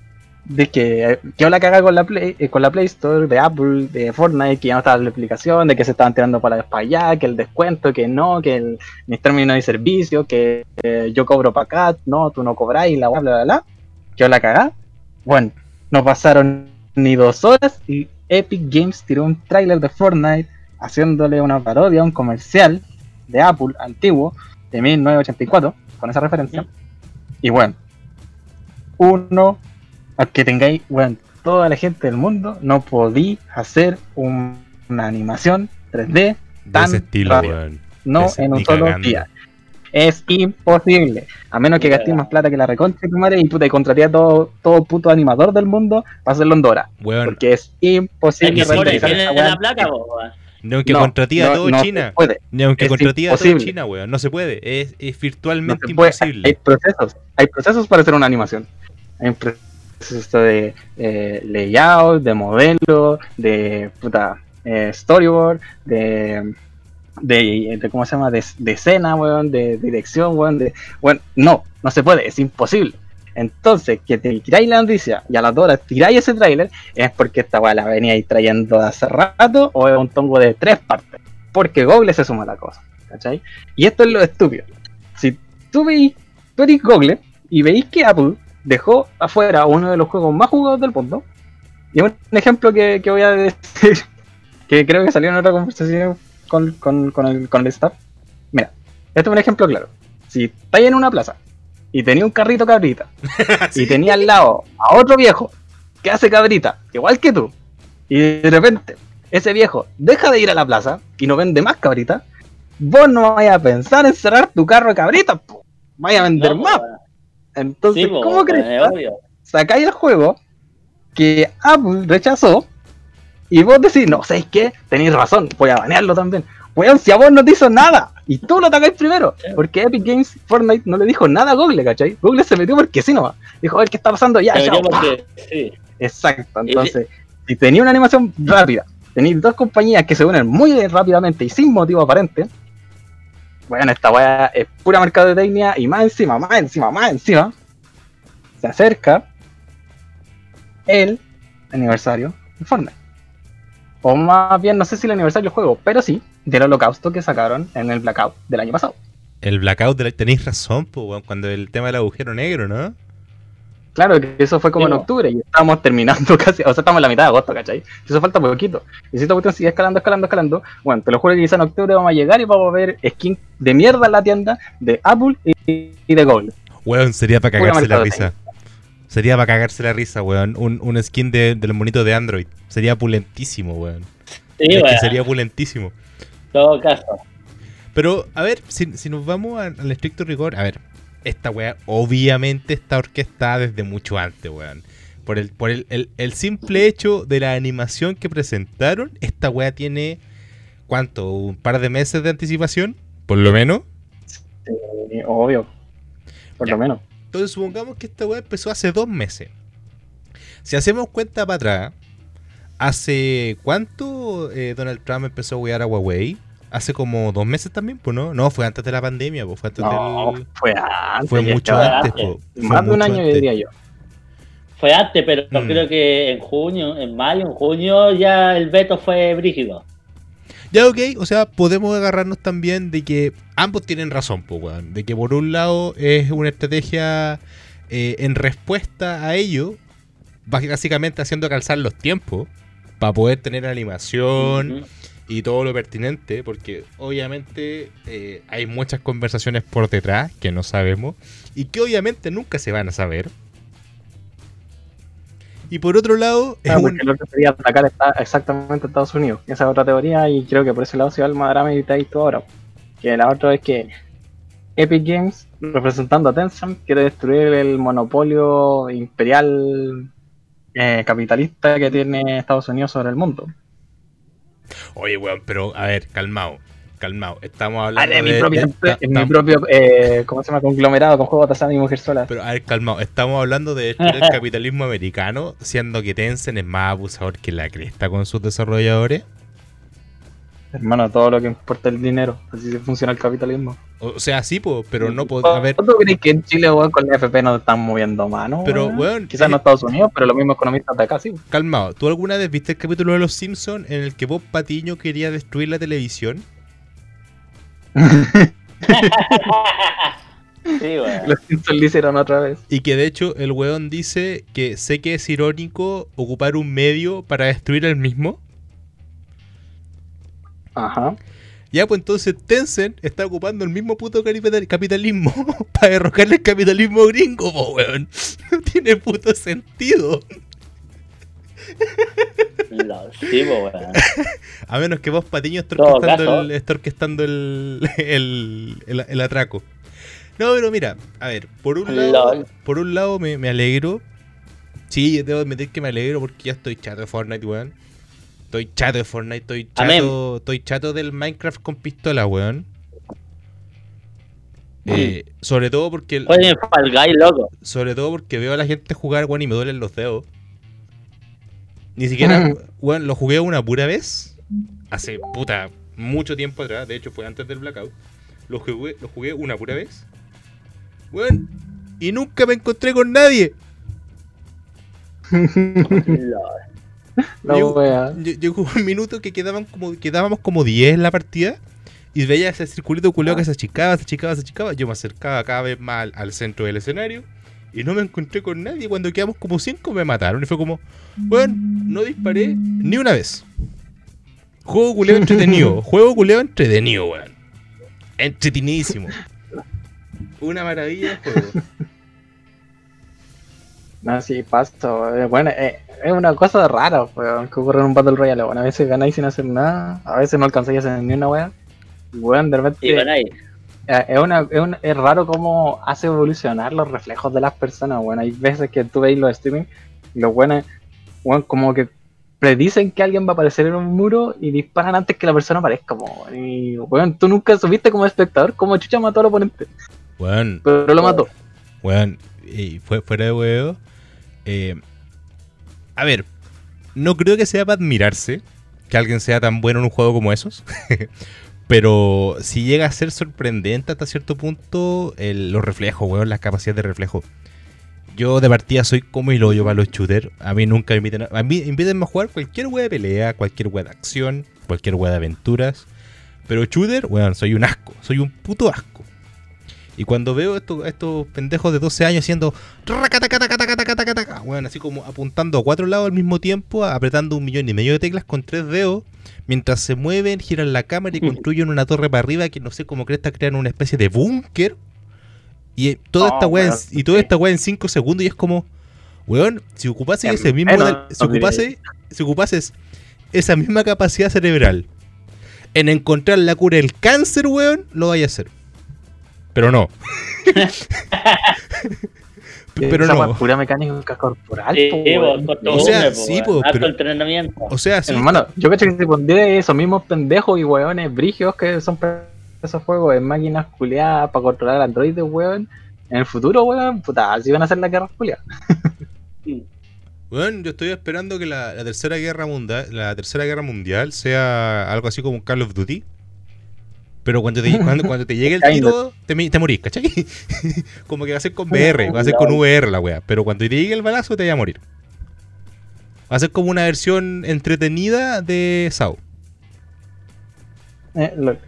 de que eh, quedó la caga con la Play, eh, con la Play Store de Apple, de Fortnite, que ya no estaba la aplicación, de que se estaban tirando para, para allá, que el descuento, que no, que el, mis términos de servicio, que eh, yo cobro para acá, no, tú no cobras y la bla bla bla, bla. Quedó la. Bueno, no pasaron ni dos horas y Epic Games tiró un tráiler de Fortnite haciéndole una parodia a un comercial de Apple antiguo de 1984 con esa referencia. Y bueno, uno, aunque tengáis, bueno, toda la gente del mundo, no podí hacer un- una animación 3D de tan ese estilo, weón. no Ese en un solo cagando. día. Es imposible. A menos que gastes más plata que la reconcha de tu madre y puta, y contraté a todo, todo puto animador del mundo para hacerlo en Dora. Weón, Porque es Es imposible que esa de weá. la weón. ni aunque No, contratía a no, todo no se China. puede. Ni aunque Es contratía todo imposible. China, weón. No se puede. Es, es virtualmente se puede. Hay imposible. procesos. Hay procesos para hacer una animación. Hay procesos de eh, layout, de modelo, de puta, eh, storyboard, de, de, ¿cómo se llama? De, de escena, weón, de dirección, weón, de, bueno, no, no se puede, es imposible. Entonces, que te tiráis la noticia y a las dos horas tiráis ese tráiler, es porque esta weá la veníais trayendo hace rato o es un tongo de tres partes. Porque Google se suma a la cosa, ¿cachai? Y esto es lo estúpido. Si tú veis, tú eres Google y veis que Apple dejó afuera uno de los juegos más jugados del mundo, y un ejemplo que, que voy a decir, que creo que salió en otra conversación con, con, con el, con el staff. Mira, este es un ejemplo claro. Si estáis en una plaza y tenía un carrito cabrita y tenía al lado a otro viejo que hace cabrita, igual que tú, y de repente ese viejo deja de ir a la plaza y no vende más cabrita, vos no vayas a pensar en cerrar tu carro de cabrita, po. vaya a vender No, más. Entonces, Sí, ¿cómo crees? es obvio. Sacáis el juego que Apple rechazó y vos decís, no, ¿sabéis qué? Tenéis razón, voy a banearlo también. Weón, si a vos no te hizo nada y tú lo atacáis primero, porque Epic Games Fortnite no le dijo nada a Google, ¿cachai? Google se metió porque sí nomás. Dijo, a ver qué está pasando, ya, ya, sí. Exacto, entonces, si tenía una animación rápida, tenéis dos compañías que se unen muy rápidamente y sin motivo aparente, bueno, esta weá es pura mercadotecnia y más encima, más encima, más encima, se acerca el aniversario de. O más bien, no sé si el aniversario del juego, pero sí del holocausto que sacaron en el Blackout del año pasado. El blackout, de la- tenéis razón, cuando el tema del agujero negro, ¿no? Claro, que eso fue como Sí, en octubre y estamos terminando casi, o sea, estamos en la mitad de agosto, ¿cachai? Eso falta poquito. Y si esta cuestión sigue escalando, escalando, escalando, bueno, te lo juro que quizá en octubre vamos a llegar y vamos a ver skin de mierda en la tienda de Apple y, y de Google. Weón, sería para cagarse la risa. Sería para cagarse la risa, weón. Un, un skin de, del monito de Android. Sería pulentísimo, weón. Sí, Es que weón, sería pulentísimo. en todo caso. Pero, a ver, si, si nos vamos al estricto rigor, a ver, esta weá obviamente está orquestada desde mucho antes, weón. Por el, por el, el- el simple hecho de la animación que presentaron, esta weá tiene, ¿cuánto? ¿Un par de meses de anticipación? Por lo menos. Sí, obvio. Por Ya. lo menos. Entonces supongamos que esta weá empezó hace dos meses. Si hacemos cuenta para atrás, ¿hace cuánto eh, Donald Trump empezó a wear a Huawei? Hace como dos meses también, pues no, no, fue antes de la pandemia, pues fue antes No, del... fue antes. Fue mucho antes, antes. fue Más de un año, antes. diría yo. Fue antes, pero Mm. creo que en junio, en mayo, en junio ya el veto fue brígido. Ya, ok, o sea, podemos agarrarnos también de que ambos tienen razón, pues, weón. De que por un lado es una estrategia eh, en respuesta a ello, básicamente haciendo calzar los tiempos para poder tener animación. Y todo lo pertinente, porque obviamente eh, hay muchas conversaciones por detrás que no sabemos y que obviamente nunca se van a saber. Y por otro lado, es Ah, un- porque el otro quería atacar está exactamente a Estados Unidos. Esa es otra teoría y creo que por ese lado se va el madrama y todo ahora. Que la otra es que Epic Games, representando a Tencent, quiere destruir el monopolio imperial eh, capitalista que tiene Estados Unidos sobre el mundo. Oye, weón, pero a ver, calmado, calmado. Estamos Ah, hablando mi de... propio, esta- en mi propio eh, ¿cómo se llama? conglomerado con juegos de azar y mujer sola. Pero a ver, calmado. Estamos hablando de destruir el capitalismo americano, siendo que Tencent es más abusador que la cresta con sus desarrolladores. Hermano, todo lo que importa es el dinero. Así se funciona el capitalismo. O sea, sí, po, pero no puedo... A ver, ¿Tú crees que en Chile, weón, con la FP no están moviendo mano? Pero, weón? weón, Quizás eh, no Estados Unidos, pero los mismos economistas de acá sí. calmado. ¿Tú alguna vez viste el capítulo de Los Simpsons en el que Bob Patiño quería destruir la televisión? Sí, weón. Los Simpsons lo hicieron otra vez. Y que de hecho el weón dice que sé que es irónico ocupar un medio para destruir el mismo. Ajá. Ya, pues entonces Tencent está ocupando el mismo puto capital- capitalismo para derrocar el capitalismo gringo, po, weón. No tiene puto sentido. Lo- Sí, po, weón. A menos que vos, Patiño, esté orquestando, el, esté orquestando el, el, el- el atraco. No, pero mira, a ver, por un lado, LOL. por un lado me, me alegro. Sí, debo admitir que me alegro porque ya estoy chato de Fortnite, weón. Estoy chato de Fortnite, estoy Amén. chato, estoy chato del Minecraft con pistola, weón. Eh, sobre todo porque el- Fall Guy, loco. sobre todo porque veo a la gente jugar, weón, y me duelen los dedos. Ni siquiera, weón, lo jugué una pura vez. Hace, puta, mucho tiempo atrás. De hecho, fue antes del Blackout. Lo jugué, lo jugué una pura vez. Weón, y nunca me encontré con nadie. LOL. La Yo- wea. Ll- Llegó un minuto que quedaban como, quedábamos como 10 en la partida. Y veía ese circulito culeado que se achicaba, se achicaba, se achicaba. Yo me acercaba cada vez más al, al centro del escenario. Y no me encontré con nadie. Cuando quedamos como 5 me mataron. Y fue como, bueno, no disparé ni una vez. Juego culeo entretenido. Juego culeo entretenido, weón. Entretenidísimo. Una maravilla de juego. No, sí, paso. eh, Bueno, eh, es una cosa rara, weón, que ocurre en un Battle Royale. Bueno, a veces ganáis sin hacer nada, a veces no alcanzáis a hacer ni una wea. Weón, de repente. Y ganáis. Eh, es, una, es, un- es raro cómo hace evolucionar los reflejos de las personas, bueno, hay veces que tú veis los streaming y los buenos, bueno, como que predicen que alguien va a aparecer en un muro y disparan antes que la persona aparezca, como, y bueno, tú nunca supiste como espectador cómo Chucha mató al oponente, Weón, pero lo mató. Weón, fue fuera de huevo. eh, a ver, no creo que sea para admirarse que alguien sea tan bueno en un juego como esos. Pero si llega a ser sorprendente hasta cierto punto los reflejos, weón, las capacidades de reflejo. Yo de partida soy como el hoyo para los shooters. A mí nunca me inviten a, a mí invítenme a jugar cualquier wea de pelea, cualquier wea de acción, cualquier wea de aventuras. Pero shooter, weón, soy un asco. Soy un puto asco. Y cuando veo estos, estos pendejos de 12 años haciendo weón, así como apuntando a cuatro lados al mismo tiempo, apretando un millón y medio de teclas con tres dedos, mientras se mueven, giran la cámara y construyen una torre para arriba que no sé cómo cresta crean una especie de búnker. Y eh, toda Oh, esta weá y toda esta en 5 segundos y es como, weón, si ocupase En ese mismo si ocupase, si ocupases esa misma capacidad cerebral en encontrar la cura del cáncer, weón, lo vaya a hacer. Pero no. Pero Esa no. es pura mecánica corporal, Sí, po, O sea, pues, sí, pues, Harto pero- entrenamiento. O sea, sí. Hermano, yo cacho que si pondría esos mismos pendejos y weones brigios que son para esos juegos en máquinas culeadas para controlar androides, weón, en el futuro, weón, puta, así van a ser las guerras culeadas. Weón, yo estoy esperando que la, la tercera guerra mundial, la tercera guerra mundial sea algo así como un Call of Duty. Pero cuando te, cuando, cuando te llegue el tiro, te, te morís, ¿cachai? como que va a ser con VR, va a ser con VR la wea. Pero cuando te llegue el balazo, te va a morir. Va a ser como una versión entretenida de SAO. Eh, lo-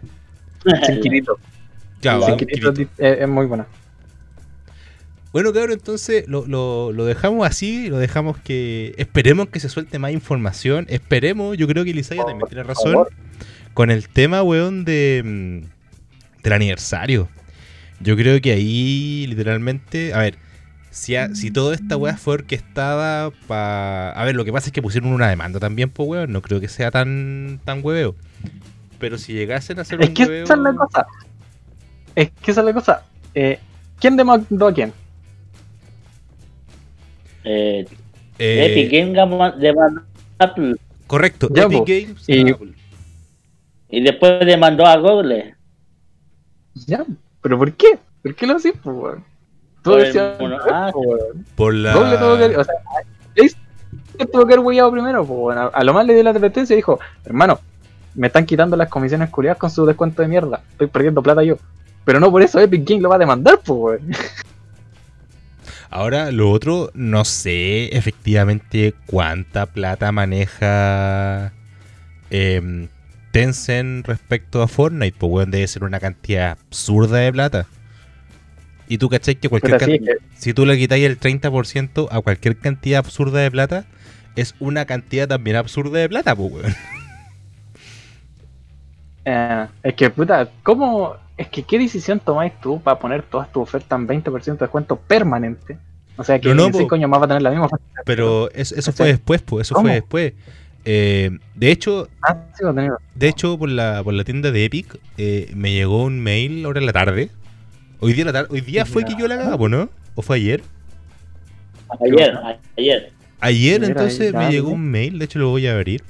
Chiquitito. Poquito. es, muy buena. Bueno, cabrón, entonces lo, lo- lo dejamos así, lo dejamos que... Esperemos que se suelte más información, esperemos, yo creo que Elisaya también tiene razón, favor. Con el tema, weón, de, mm, del aniversario. Yo creo que ahí, literalmente, a ver, si, a- si toda esta weá fue orquestada para... A ver, lo que pasa es que pusieron una demanda también, pues, weón, no creo que sea tan, tan hueveo. Pero si llegasen a hacer Es un que hueveo... esa es la cosa. Es que esa es la cosa. Eh, ¿Quién demandó a quién? Eh, eh, Epic Game Gam- demandó a Apple Correcto, Epic. Games Y- a Apple. Y después demandó a Google. Ya, pero ¿por qué? ¿Por qué lo hacís, pues, Por mono- pues, ah, weón. Por la... Google tuvo que, o sea, tuvo que haber huellado primero, pues, bueno, a lo más le dio la advertencia y dijo, hermano, me están quitando las comisiones culiadas con su descuento de mierda, estoy perdiendo plata yo. Pero no por eso Epic Game lo va a demandar, pues, weón. Ahora, lo otro, no sé efectivamente cuánta plata maneja em, Tencent respecto a Fortnite. Pues, weón, debe ser una cantidad absurda de plata. Y tú, ¿cachai? Que cualquier can- si tú le quitáis el 30% a cualquier cantidad absurda de plata, es una cantidad también absurda de plata, pues, weón. Eh, es que, puta, ¿cómo? Es que, ¿qué decisión tomáis tú para poner todas tus ofertas en 20% de descuento permanente? O sea, que No, no, en po. 5 años más va a tener la misma oferta. Pero eso, eso fue después, pues, eso ¿Cómo? fue después. Eh, de hecho, Ah, sí. De hecho, por la, por la tienda de Epic eh, me llegó un mail ahora en la tarde. Hoy día, la tar- hoy día fue que yo la cagaba, ¿no? ¿O fue ayer? Ayer, ayer. Ayer entonces me llegó un mail, de hecho lo voy a abrir,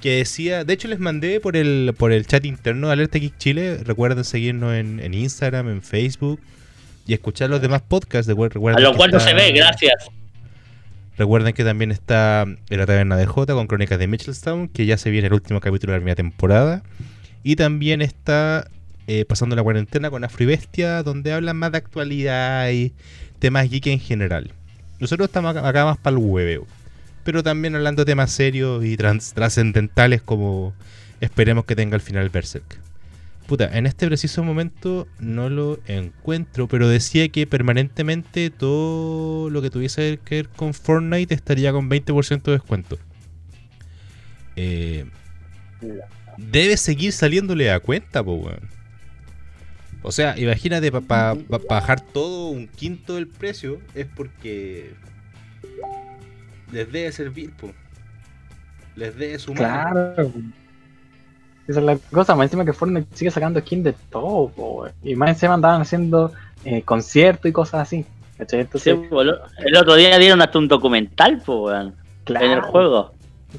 que decía, de hecho les mandé por el por el chat interno de Alerta Geek Chile, recuerden seguirnos en, en Instagram, en Facebook y escuchar los demás podcasts. Recuerden A lo cual no se ve, gracias. Recuerden que también está en la taberna de J con Crónicas de Mitchellstown, que ya se viene el último capítulo de la primera temporada. Y también está eh, Pasando la Cuarentena con Afro y Bestia, donde hablan más de actualidad y temas geek en general. Nosotros estamos acá, más para el hueveo. Pero también hablando de temas serios y trascendentales como esperemos que tenga el final Berserk. Puta, en este preciso momento no lo encuentro, pero decía que permanentemente todo lo que tuviese que ver con Fortnite estaría con 20% de descuento. Eh, debe seguir saliéndole a cuenta, po, weón. O sea, imagínate, para bajar todo un quinto del precio es porque les debe servir, po. Les debe sumar. Claro. Esa es la cosa, más encima que Fortnite sigue sacando skin de todo, po, y más encima andaban haciendo eh, conciertos y cosas así. el otro día dieron hasta un documental, po, weón, claro, en el juego.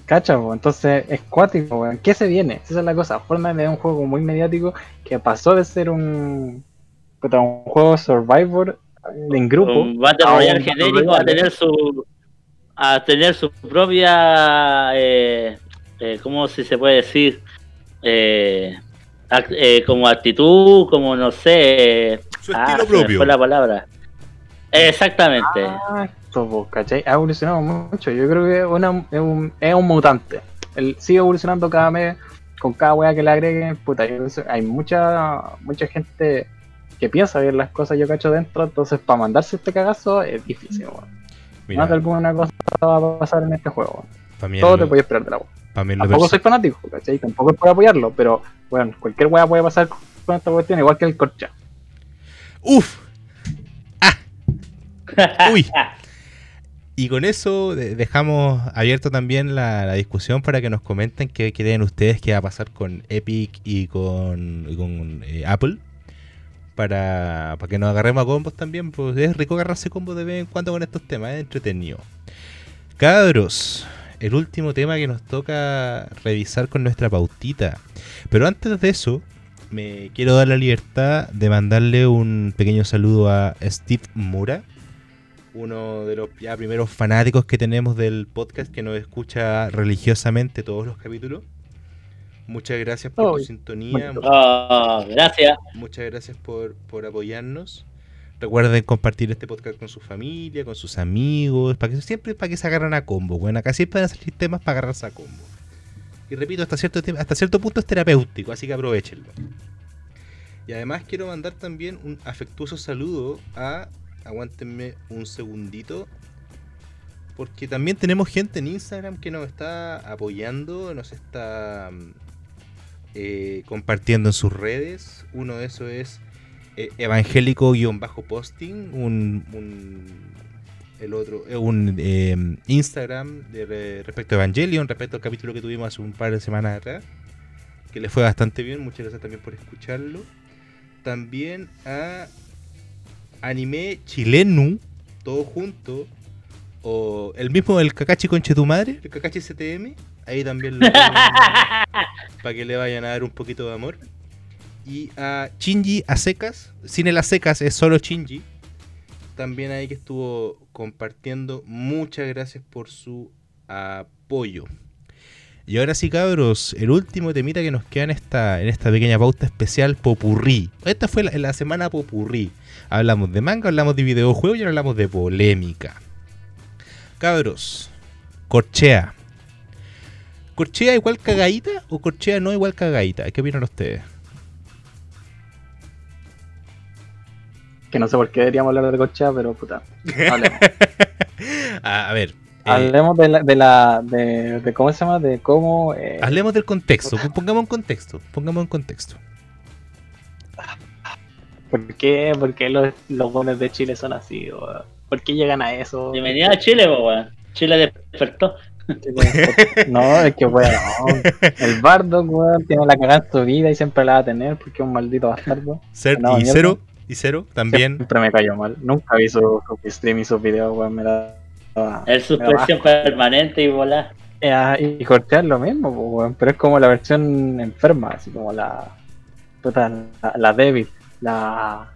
Cacha, po, entonces es cuático, weón. ¿Qué se viene? Esa es la cosa. Fortnite es un juego muy mediático que pasó de ser un, juego Survivor en grupo. Battle a genérico a tener su a tener su propia eh, eh, ¿cómo si se puede decir? Eh, act- eh, como actitud, como no sé. Su ah, estilo propio. fue la palabra. Exactamente. Exacto, po, ¿cachai? Ha evolucionado mucho. Yo creo que es, una- es un, es un mutante. Él sigue evolucionando cada mes con cada wea que le agreguen. Puta, hay mucha mucha gente que piensa ver las cosas yo cacho dentro. Entonces, para mandarse este cagazo es difícil, weón. Mira, Más de alguna cosa va a pasar en este juego. Mí Todo lo- te puede esperar de la wea. Tampoco soy fanático, ¿cachai? Tampoco es por apoyarlo, pero bueno, cualquier wea puede pasar con esta cuestión, igual que el corcha. ¡Uf! ¡Ah! ¡Uy! Y con eso de- dejamos abierto también la, la discusión para que nos comenten qué creen ustedes que va a pasar con Epic y con, y con, eh, Apple. Para, para que nos agarremos a combos también. Pues es rico agarrarse combos de vez en cuando con estos temas, es entretenido. Cabros, el último tema que nos toca revisar con nuestra pautita. Pero antes de eso, me quiero dar la libertad de mandarle un pequeño saludo a Steve Mura, uno de los ya primeros fanáticos que tenemos del podcast que nos escucha religiosamente todos los capítulos. Muchas gracias por Oh, tu sintonía. Oh, gracias. muchas gracias por, por apoyarnos. Recuerden compartir este podcast con su familia, con sus amigos, para que siempre para que se agarran a combo. Bueno, acá siempre van a salir temas para agarrarse a combo. Y repito, hasta cierto, hasta cierto punto es terapéutico, así que aprovechenlo. Y además quiero mandar también un afectuoso saludo a. Aguántenme un segundito. Porque también tenemos gente en Instagram que nos está apoyando, nos está mm, eh, compartiendo en sus redes. Uno de esos es evangélico-posting, un, un- el otro es un eh, Instagram de re- respecto a Evangelion, respecto al capítulo que tuvimos hace un par de semanas atrás, que le fue bastante bien, muchas gracias también por escucharlo. También a Anime Chilenu, todo junto, o el mismo el Kakashi Conche tu madre, el Kakashi STM, ahí también lo para que le vayan a dar un poquito de amor. Y a Shinji a secas, sin el secas es solo Shinji. También ahí que estuvo compartiendo. Muchas gracias por su apoyo. Y ahora sí, cabros, el último temita que nos queda en esta, en esta pequeña pauta especial, Popurrí. Esta fue la, la semana Popurrí. Hablamos de manga, hablamos de videojuegos y ahora hablamos de polémica. Cabros, Corchea. ¿Corchea igual cagadita o Corchea no igual cagadita? ¿Qué opinan ustedes? Que no sé por qué deberíamos hablar de corcha, pero puta. Hablemos, a, ver, eh, Hablemos de, la, de la. De, de cómo se llama, de cómo. eh, hablemos del contexto. Pongamos en contexto. Pongamos en contexto. ¿Por qué? ¿Por qué los, los de Chile son así? weón? ¿Por qué llegan a eso? Bienvenido a Chile, weón. Chile despertó. No, es que weón. El Bardo, weón, tiene la cagada en su vida y siempre la va a tener porque es un maldito bastardo. Ser No, y mierda. cero y Cero también. Siempre me cayó mal. Nunca vi su, su stream y sus videos, weón. Me da. El suspensión permanente y volar. Eh, y cortear lo mismo, weón, pero es como la versión enferma, así como la. Puta, la, la débil, la.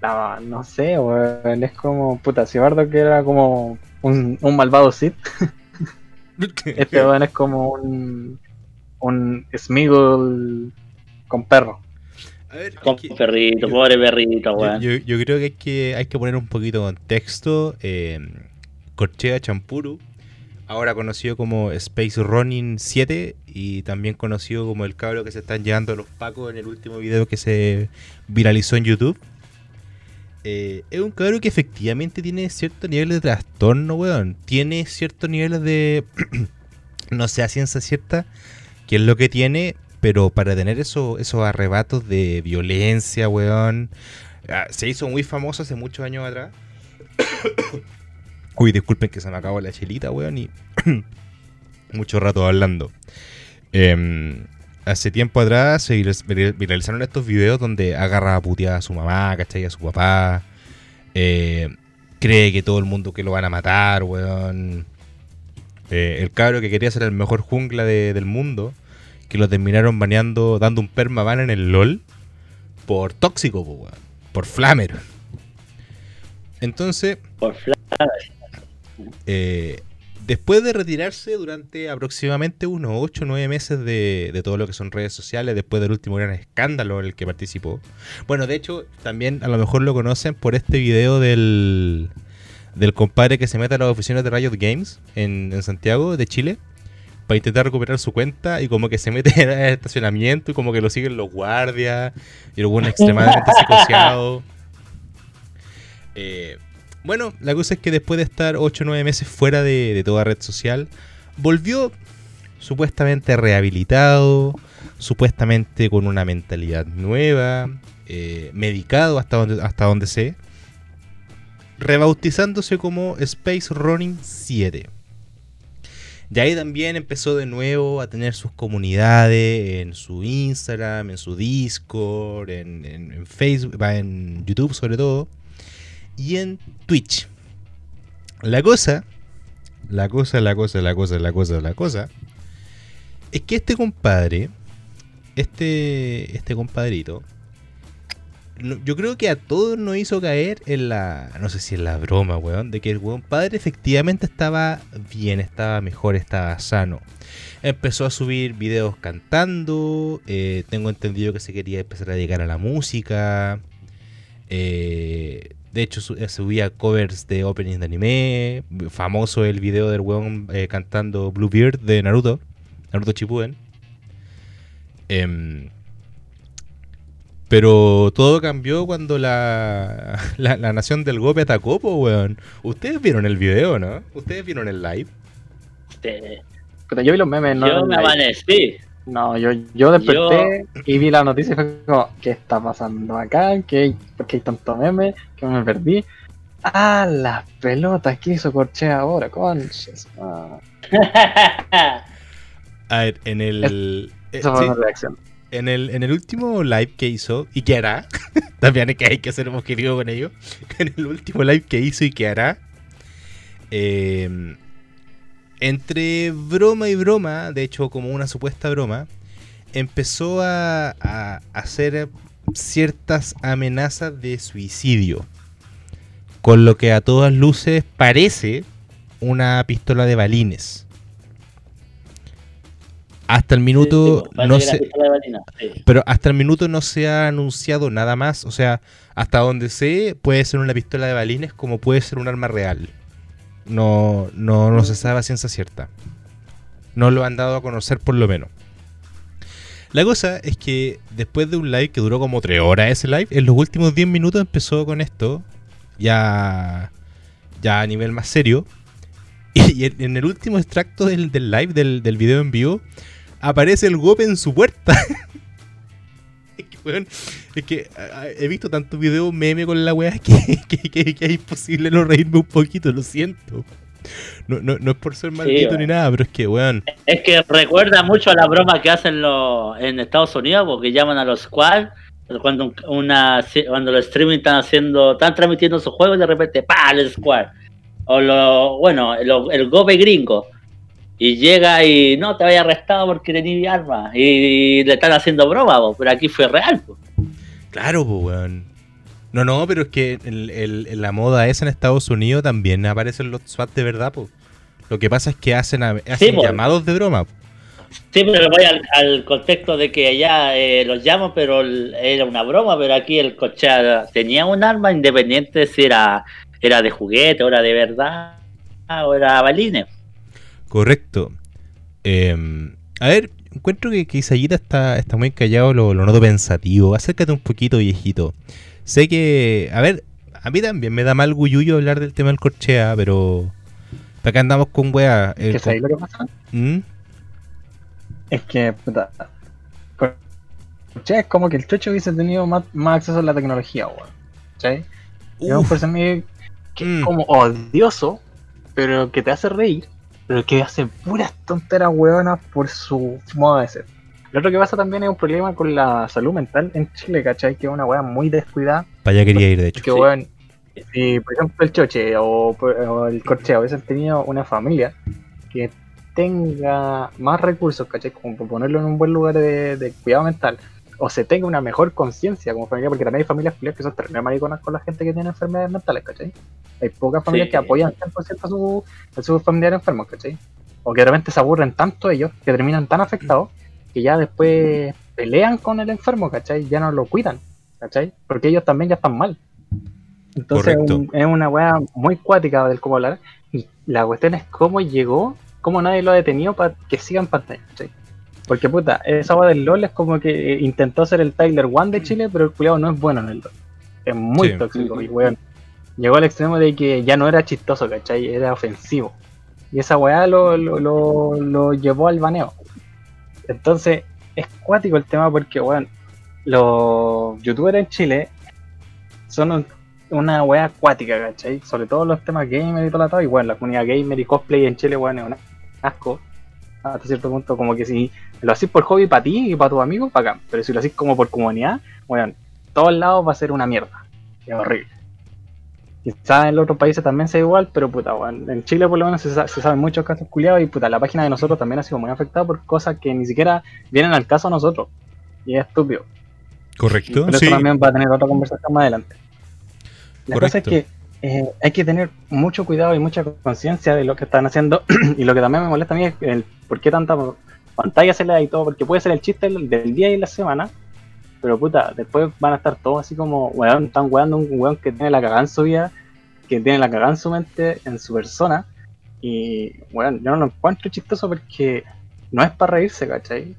La. No sé, weón, es como. Puta, si Bardo que era como un, un malvado Sith, este weón es como un. Un Smeagol con perro. A ver, Con que- perrito, yo- pobre perrito, weón. yo- yo creo que hay, que hay que poner un poquito de contexto. Eh, Corchea Champuru, ahora conocido como Space Running 7 y también conocido como el cabro que se están llevando los pacos en el último video que se viralizó en YouTube. Eh, es un cabro que efectivamente tiene cierto nivel de trastorno, weón. Tiene ciertos niveles de. no sé a ciencia cierta qué es lo que tiene, pero para tener eso, esos arrebatos de violencia, weón. ah, Se hizo muy famoso hace muchos años atrás. Uy, disculpen que se me acabó la chelita, weón, y mucho rato hablando. Em, hace tiempo atrás se viral- viral- viralizaron estos videos donde agarra a putear a su mamá, ¿cachai? A su papá. Eh, cree que todo el mundo que lo van a matar, weón. Eh, el cabro que quería ser el mejor jungla de- del mundo, que lo terminaron baneando, dando un permaban en el LOL por tóxico, po. Por flamer. Entonces, Por fla- eh, después de retirarse durante aproximadamente unos 8 o 9 meses de, de todo lo que son redes sociales, después del último gran escándalo en el que participó. Bueno, de hecho, también a lo mejor lo conocen por este video del, del compadre que se mete a las oficinas de Riot Games en, en Santiago, de Chile, para intentar recuperar su cuenta y como que se mete en el estacionamiento y como que lo siguen los guardias y luego extremadamente psicoseado. Eh, bueno, la cosa es que después de estar 8 o 9 meses fuera de, de toda red social, volvió supuestamente rehabilitado, supuestamente con una mentalidad nueva, eh, medicado hasta donde, hasta donde sé, rebautizándose como Space Running 7. Y ahí también empezó de nuevo a tener sus comunidades en su Instagram, en su Discord, en, Facebook, en YouTube sobre todo, y en Twitch. La cosa, la cosa, la cosa, la cosa, la cosa, la cosa, es que este compadre, este, este compadrito, yo creo que a todos nos hizo caer en la, no sé si en la broma, weón, de que el weón padre efectivamente estaba bien, estaba mejor, estaba sano. Empezó a subir videos cantando, eh, tengo entendido que se quería empezar a dedicar a la música. eh, de hecho, eh, subía covers de openings de anime. Famoso el video del weón eh, cantando Bluebeard de Naruto, Naruto Shippuden. Em, pero todo cambió cuando la, la, la nación del golpe atacó, po, weón. Ustedes vieron el video, ¿no? Ustedes vieron el live. Este, yo vi los memes, no. yo me amanecí. No, yo, yo desperté y vi la noticia y fue como, ¿qué está pasando acá? ¿Qué, ¿Por qué hay tanto meme? ¿Qué me perdí? Ah, las pelotas, ¿qué hizo Corchea ahora? Conches. Ah, A ver, en el. eh, esa fue sí, reacción. En el, en el último live que hizo y que hará, también es que hay que ser objetivo con ello. En el último live que hizo y que hará, eh, entre broma y broma, de hecho, como una supuesta broma, empezó a, a hacer ciertas amenazas de suicidio. Con lo que a todas luces parece una pistola de balines. Hasta el minuto Sí, no se, sí. pero hasta el minuto no se ha anunciado nada más. O sea, hasta donde sé, puede ser una pistola de balines como puede ser un arma real. No, no, no se sabe a ciencia cierta. No lo han dado a conocer por lo menos. La cosa es que después de un live que duró como 3 horas ese live, en los últimos 10 minutos empezó con esto. Ya, ya a nivel más serio. Y en, en el último extracto del, del live, del, del video en vivo, aparece el golpe en su puerta. es que, weón, es que a- a- he visto tantos videos meme con la weá que, que, que- que es imposible no reírme un poquito, lo siento. No, no, no es por ser maldito ni nada, pero es que, weón. Es que recuerda mucho a la broma que hacen los en Estados Unidos, porque llaman a los squad cuando una cuando los streaming están haciendo, están transmitiendo sus juegos y de repente ¡pa! el Square. O lo, bueno, el Gobe gringo. Y llega y no te vaya arrestado porque tenía armas. Y, le están haciendo broma, pero aquí fue real. Claro, pues, weón. No, no, pero es que en, la moda esa en Estados Unidos también aparecen los SWAT de verdad, pues. Lo que pasa es que hacen, hacen llamados de broma. Sí, pero voy al, contexto de que allá eh, los llamo, pero era una broma, pero aquí el coche tenía un arma independiente si era, era de juguete, o era de verdad, o era balines. Correcto. Em, a ver, encuentro que, que está, está muy callado, lo, lo noto pensativo. Acércate un poquito, viejito. Sé que, a ver, a mí también me da mal guyuyo hablar del tema del corchea, pero acá andamos con weá. ¿Qué sabéis lo que pasa? ¿Mm? Es que, puta, corchea es como que el chocho hubiese tenido más, acceso a la tecnología, weón. ¿Sí? Es un personaje que es mm. como odioso, pero que te hace reír pero que hace puras tonteras hueonas por su modo de ser. Lo otro que pasa también es un problema con la salud mental en Chile, ¿cachai? Que es una hueá muy descuidada. Para allá quería ir, de hecho. Que si por ejemplo el choche o, el corcheo hubiesen tenido una familia que tenga más recursos, ¿cachai? Como ponerlo en un buen lugar de cuidado mental, o se tenga una mejor conciencia como familia, porque también hay familias que son terribles mariconas con la gente que tiene enfermedades mentales, ¿cachai? Hay pocas familias que apoyan 100% a sus su familiares enfermos, ¿cachai? O que de repente se aburren tanto ellos, que terminan tan afectados, que ya después pelean con el enfermo, ¿cachai? Ya no lo cuidan, ¿cachai? Porque ellos también ya están mal. Entonces es una weá muy cuática del cómo hablar. Y la cuestión es cómo llegó, cómo nadie lo ha detenido para que siga en pantalla, ¿cachai? Porque puta, esa agua del LOL es como que intentó ser el Tyler One de Chile, pero el culiado no es bueno en el LOL. Es muy tóxico y weón. Llegó al extremo de que ya no era chistoso, ¿cachai? Era ofensivo. Y esa weá lo, lo, llevó al baneo. Entonces, es cuático el tema porque, weón, los youtubers en Chile son una weá acuática, ¿cachai? Sobre todo los temas gamer y todo la todo. Y bueno, la comunidad gamer y cosplay en Chile, weón, es un asco hasta cierto punto, como que si lo haces por hobby para ti y para tus amigos, acá Pero si lo haces como por comunidad, bueno, todos lados va a ser una mierda. Es horrible. Quizás en los otros países también sea igual, pero puta, bueno, en Chile por lo menos se, saben muchos casos culiados y puta, la página de nosotros también ha sido muy afectada por cosas que ni siquiera vienen al caso a nosotros. Y es estúpido. Correcto. Pero eso también va a tener otra conversación más adelante. La cosa es que eh, hay que tener mucho cuidado y mucha conciencia de lo que están haciendo. y lo que también me molesta a mí es el por qué tanta pantalla se le da y todo, porque puede ser el chiste del, día y la semana, pero puta, después van a estar todos así como, weón, están weando un weón que tiene la cagada en su vida, que tiene la cagada en su mente, en su persona, y weón, yo no lo encuentro chistoso porque no es para reírse, ¿cachai?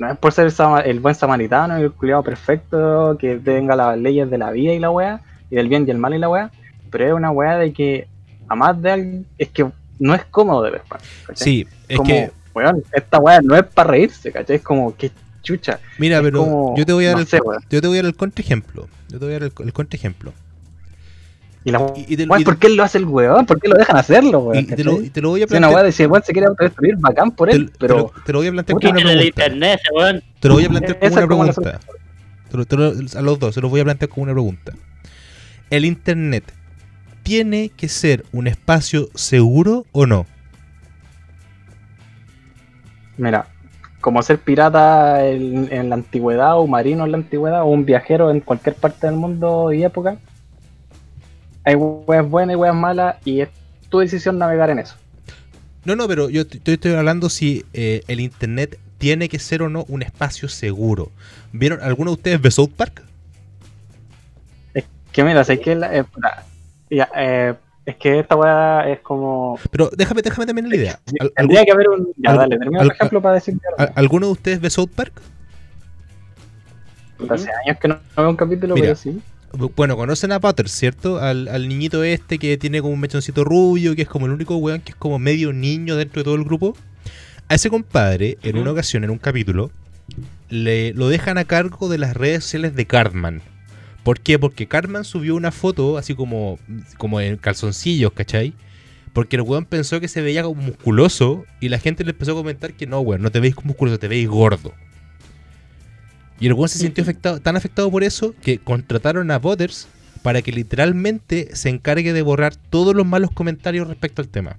No es por ser el, buen samaritano y el culiado perfecto, que tenga las leyes de la vida y la weá, y del bien y el mal y la weá, pero es una weá de que a más de alguien, es que no es cómodo de ver, Sí, es que. esta weá no es para reírse, ¿cachai? Es como que chucha. Mira, pero yo te voy a dar el, yo te voy a dar el contraejemplo. Yo te voy a dar el, contraejemplo. Y la y, ¿por qué lo hace el weón? ¿Por qué lo dejan hacerlo, weón? Y, te lo, te lo, voy a plantear. Si una weá de weón se quiere autodestruir, bacán por él, pero. Te lo, voy a plantear como una pregunta. Internet, te lo voy a plantear como una pregunta. a los dos, se los voy a plantear como una pregunta. El internet ¿tiene que ser un espacio seguro o no? Mira, como ser pirata en, la antigüedad o marino en la antigüedad o un viajero en cualquier parte del mundo y época, hay weas buenas y weas malas y es tu decisión navegar en eso. No, no, pero yo estoy, hablando si eh, el internet tiene que ser o no un espacio seguro. ¿Vieron alguno de ustedes de South Park? Es que mira, sé que la, eh, eh, es que esta weá es como. Pero déjame, déjame también la idea. Tendría que haber un. Ya, dale, termina un ejemplo para decir. ¿Alguno de ustedes ve South Park? Hace años que no, veo un capítulo, pero sí. Bueno, conocen a Potter, ¿cierto? Al, al, niñito este que tiene como un mechoncito rubio, que es como el único weón que es como medio niño dentro de todo el grupo. A ese compadre, en una ocasión, en un capítulo, le lo dejan a cargo de las redes sociales de Cartman. ¿Por qué? Porque Carmen subió una foto así como, como en calzoncillos, ¿cachai? Porque el weón pensó que se veía como musculoso y la gente le empezó a comentar que no, weón, no te veis como musculoso, te veis gordo. Y el weón se sintió afectado, tan afectado por eso que contrataron a Butters para que literalmente se encargue de borrar todos los malos comentarios respecto al tema.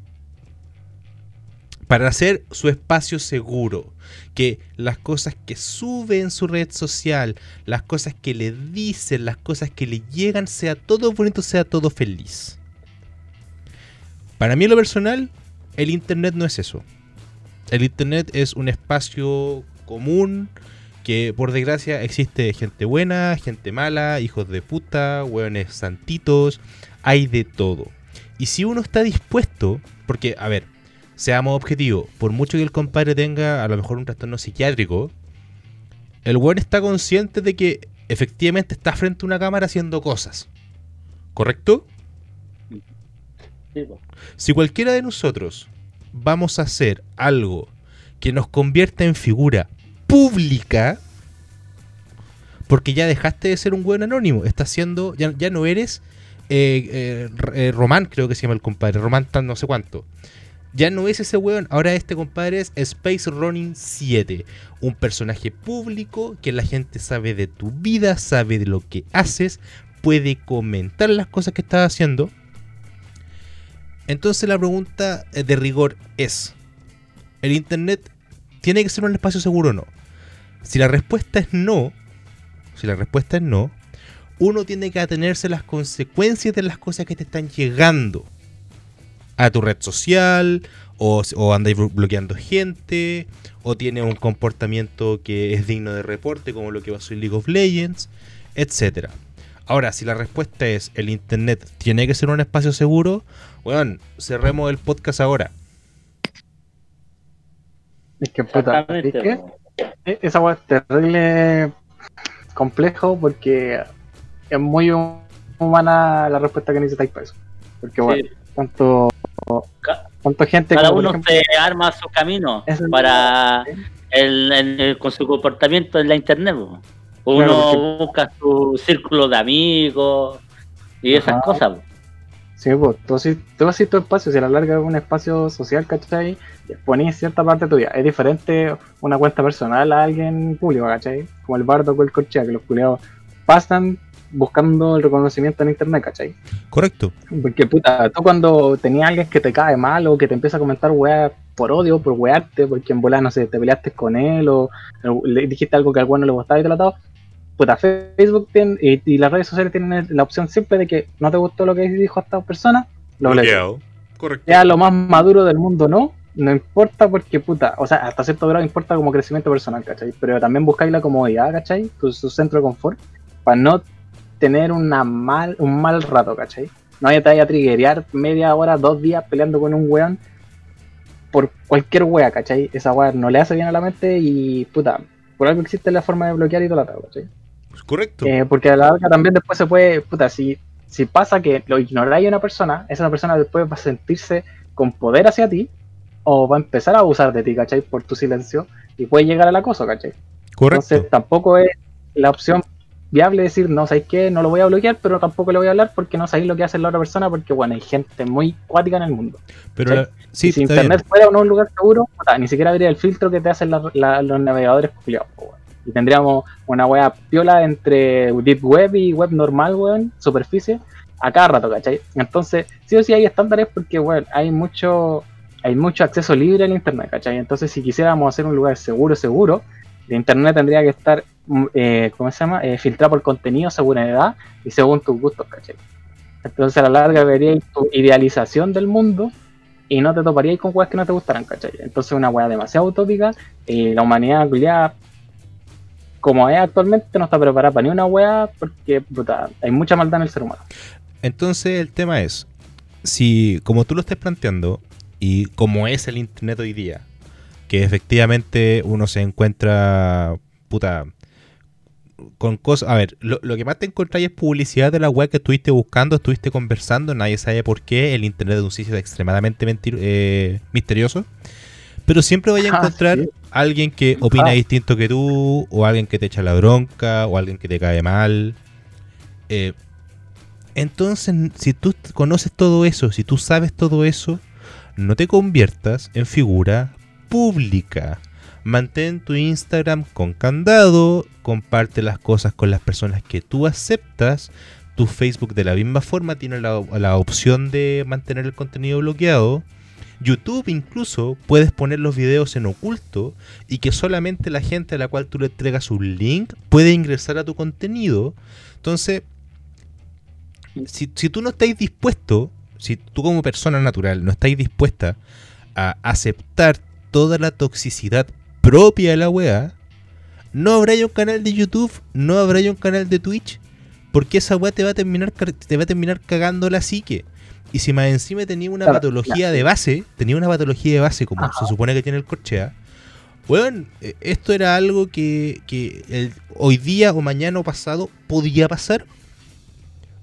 Para hacer su espacio seguro. Que las cosas que sube en su red social, las cosas que le dicen, las cosas que le llegan, sea todo bonito, sea todo feliz. Para mí en lo personal, el Internet no es eso. El Internet es un espacio común que por desgracia existe gente buena, gente mala, hijos de puta, hueones santitos, hay de todo. Y si uno está dispuesto, porque, a ver, seamos objetivos, por mucho que el compadre tenga a lo mejor un trastorno psiquiátrico, el hueón está consciente de que efectivamente está frente a una cámara haciendo cosas. ¿Correcto? Sí. Si cualquiera de nosotros vamos a hacer algo que nos convierta en figura pública, porque ya dejaste de ser un buen anónimo, estás siendo, ya, ya no eres eh, eh, eh, Román, creo que se llama el compadre, Román tan no sé cuánto. Ya no es ese weón, ahora este compadre es Space Running 7, un personaje público que la gente sabe de tu vida, sabe de lo que haces, puede comentar las cosas que estás haciendo. Entonces la pregunta eh, de rigor es, ¿el Internet tiene que ser un espacio seguro o no? Si la respuesta es no, si la respuesta es no, uno tiene que atenerse a las consecuencias de las cosas que te están llegando a tu red social, o, o andáis blo- bloqueando gente, o tiene un comportamiento que es digno de reporte, como lo que pasó en League of Legends, etc. Ahora, si la respuesta es el internet tiene que ser un espacio seguro, weón, cerremos el podcast ahora. Es que puta, ¿es que Esa weá es terrible complejo porque es muy hu- humana la respuesta que necesitáis para eso. Porque bueno, Sí. cuánto, Cuánta gente Cada como, uno ejemplo, se arma su camino para el, el- el- con su comportamiento en la internet. Uno Claro, busca su círculo de amigos y esas cosas. po. Sí, tú así, tú así tu espacio, si a la larga es un espacio social, ¿cachai? Ponís cierta parte tuya. Es diferente una cuenta personal a alguien público, ¿cachai? Como el bardo o el corchea, que los culiados pasan buscando el reconocimiento en internet, ¿cachai? Correcto. Porque puta, tú cuando tenías a alguien que te cae mal o que te empieza a comentar weá por odio, por wearte, porque en volada, no sé, te peleaste con él o, le dijiste algo que al bueno le gustaba y te lo atado, puta, Facebook tiene, y, y las redes sociales tienen la opción siempre de que no te gustó lo que dijo esta persona, lo bloqueas. Correcto. Ya lo más maduro del mundo no, no importa porque puta, o sea, hasta cierto grado importa como crecimiento personal, ¿cachai? Pero también buscáis la comodidad, ¿cachai? Tu, su centro de confort, para no tener una mal, un mal rato, ¿cachai? No vaya te vaya a triggerear media hora, dos días peleando con un weón por cualquier wea, ¿cachai? Esa wea no le hace bien a la mente y puta, por algo existe la forma de bloquear y todo lo ¿cachai? Correcto. Eh, porque a la larga también después se puede, puta, si, si pasa que lo ignoráis a una persona, esa persona después va a sentirse con poder hacia ti o va a empezar a abusar de ti, ¿cachai? Por tu silencio y puede llegar al acoso, ¿cachai? Correcto. Entonces tampoco es la opción viable decir, no, ¿sabéis qué? No lo voy a bloquear, pero tampoco le voy a hablar porque no sabéis lo que hace la otra persona porque, bueno, hay gente muy cuática en el mundo. Pero si bien. internet fuera o no un lugar seguro, puta, ni siquiera habría el filtro que te hacen la- la- los navegadores culiados. Y tendríamos una wea piola entre Deep Web y web normal, weón, superficie, a cada rato, ¿cachai? Entonces, sí o sí hay estándares porque, weón, hay mucho, hay mucho acceso libre al internet, ¿cachai? Entonces, si quisiéramos hacer un lugar seguro, seguro, el internet tendría que estar, eh, ¿cómo se llama? Eh, filtrado por contenido según edad y según tus gustos, ¿cachai? Entonces, a la larga veríais tu idealización del mundo y no te toparíais con weas que no te gustaran, ¿cachai? Entonces una wea demasiado utópica y la humanidad como es actualmente no está preparada para ni una wea porque hay mucha maldad en el ser humano. Entonces el tema es, si como tú lo estás planteando y como es el internet hoy día, que efectivamente uno se encuentra, puta, con cosas... A ver, lo, lo que más te encontráis es publicidad de la web que estuviste buscando, estuviste conversando, nadie sabe por qué, el internet es un sitio extremadamente mentir- eh, misterioso, pero siempre vaya a Ah, encontrar sí. alguien que opina Ah. distinto que tú, o alguien que te echa la bronca, o alguien que te cae mal. Eh, entonces, si tú conoces todo eso, si tú sabes todo eso, no te conviertas en figura pública. Mantén tu Instagram con candado, comparte las cosas con las personas que tú aceptas. Tu Facebook de la misma forma tiene la, la opción de mantener el contenido bloqueado. YouTube incluso puedes poner los videos en oculto y que solamente la gente a la cual tú le entregas un link puede ingresar a tu contenido. Entonces, si, si tú no estáis dispuesto, si tú como persona natural no estáis dispuesta a aceptar toda la toxicidad propia de la weá, no habrá un canal de YouTube, no habrá un canal de Twitch, porque esa weá te va a terminar te va a terminar cagando la psique. Y si más encima tenía una Claro, patología de base, tenía una patología de base como Ajá. se supone que tiene el corchea, weón, eh, esto era algo que, que el- hoy día o mañana o pasado podía pasar.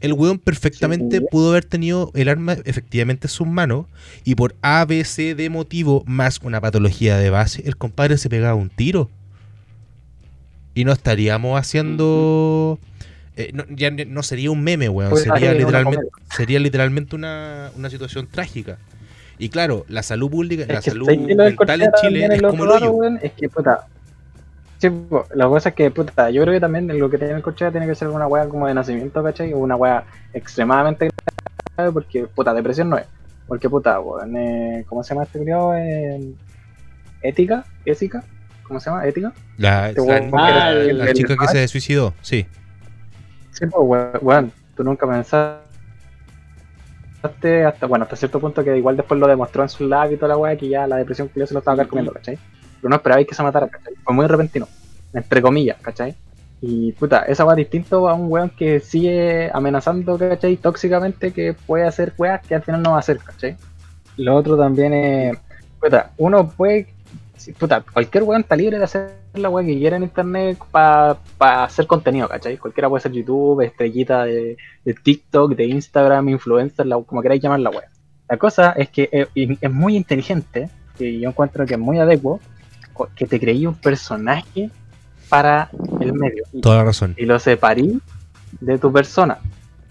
El weón perfectamente Sí. pudo haber tenido el arma efectivamente en sus manos y por A, B, C de motivo más una patología de base, el compadre se pegaba un tiro. Y no estaríamos haciendo... eh, no, ya no sería un meme, weón. Pues, Sería literalmente, sería literalmente una, una situación trágica. Y claro, la salud pública, la Es salud ¿sabes qué lo mental en Chile es lo como el raro, hoyo. weón? Es que, puta. Sí, po, la cosa es que, puta, yo creo que también lo que tiene el Corchea tiene que ser una wea como de nacimiento, ¿cachai? O una wea extremadamente grave, porque, puta, depresión no es. Porque, puta, weón, eh, ¿cómo se llama este culiao? Eh, ¿Ética? ¿Ética? ¿Cómo se llama? ¿Ética? La, Este la- weón la- que la era- el- chica que se suicidó, sí. Sí, pues, weón, weón, tú nunca pensaste hasta, bueno, hasta cierto punto que igual después lo demostró en su lab y toda la weá que ya la depresión que se lo estaba comiendo, ¿cachai? Pero no esperabais que se matara, ¿cachai? Fue muy repentino, entre comillas, ¿cachai? Y puta, esa es distinto a un weón que sigue amenazando, ¿cachai? Tóxicamente que puede hacer weas que al final no va a hacer, ¿cachai? Lo otro también es, puta, uno puede, puta, cualquier weón está libre de hacer la weá que quiera en internet para hacer contenido, ¿cachai? Cualquiera puede ser YouTube, estrellita de, de TikTok, de Instagram, influencer, como queráis llamar la weá. La cosa es que es, es muy inteligente, y yo encuentro que es muy adecuado, que te creí un personaje para el medio Toda la razón. y lo separí de tu persona.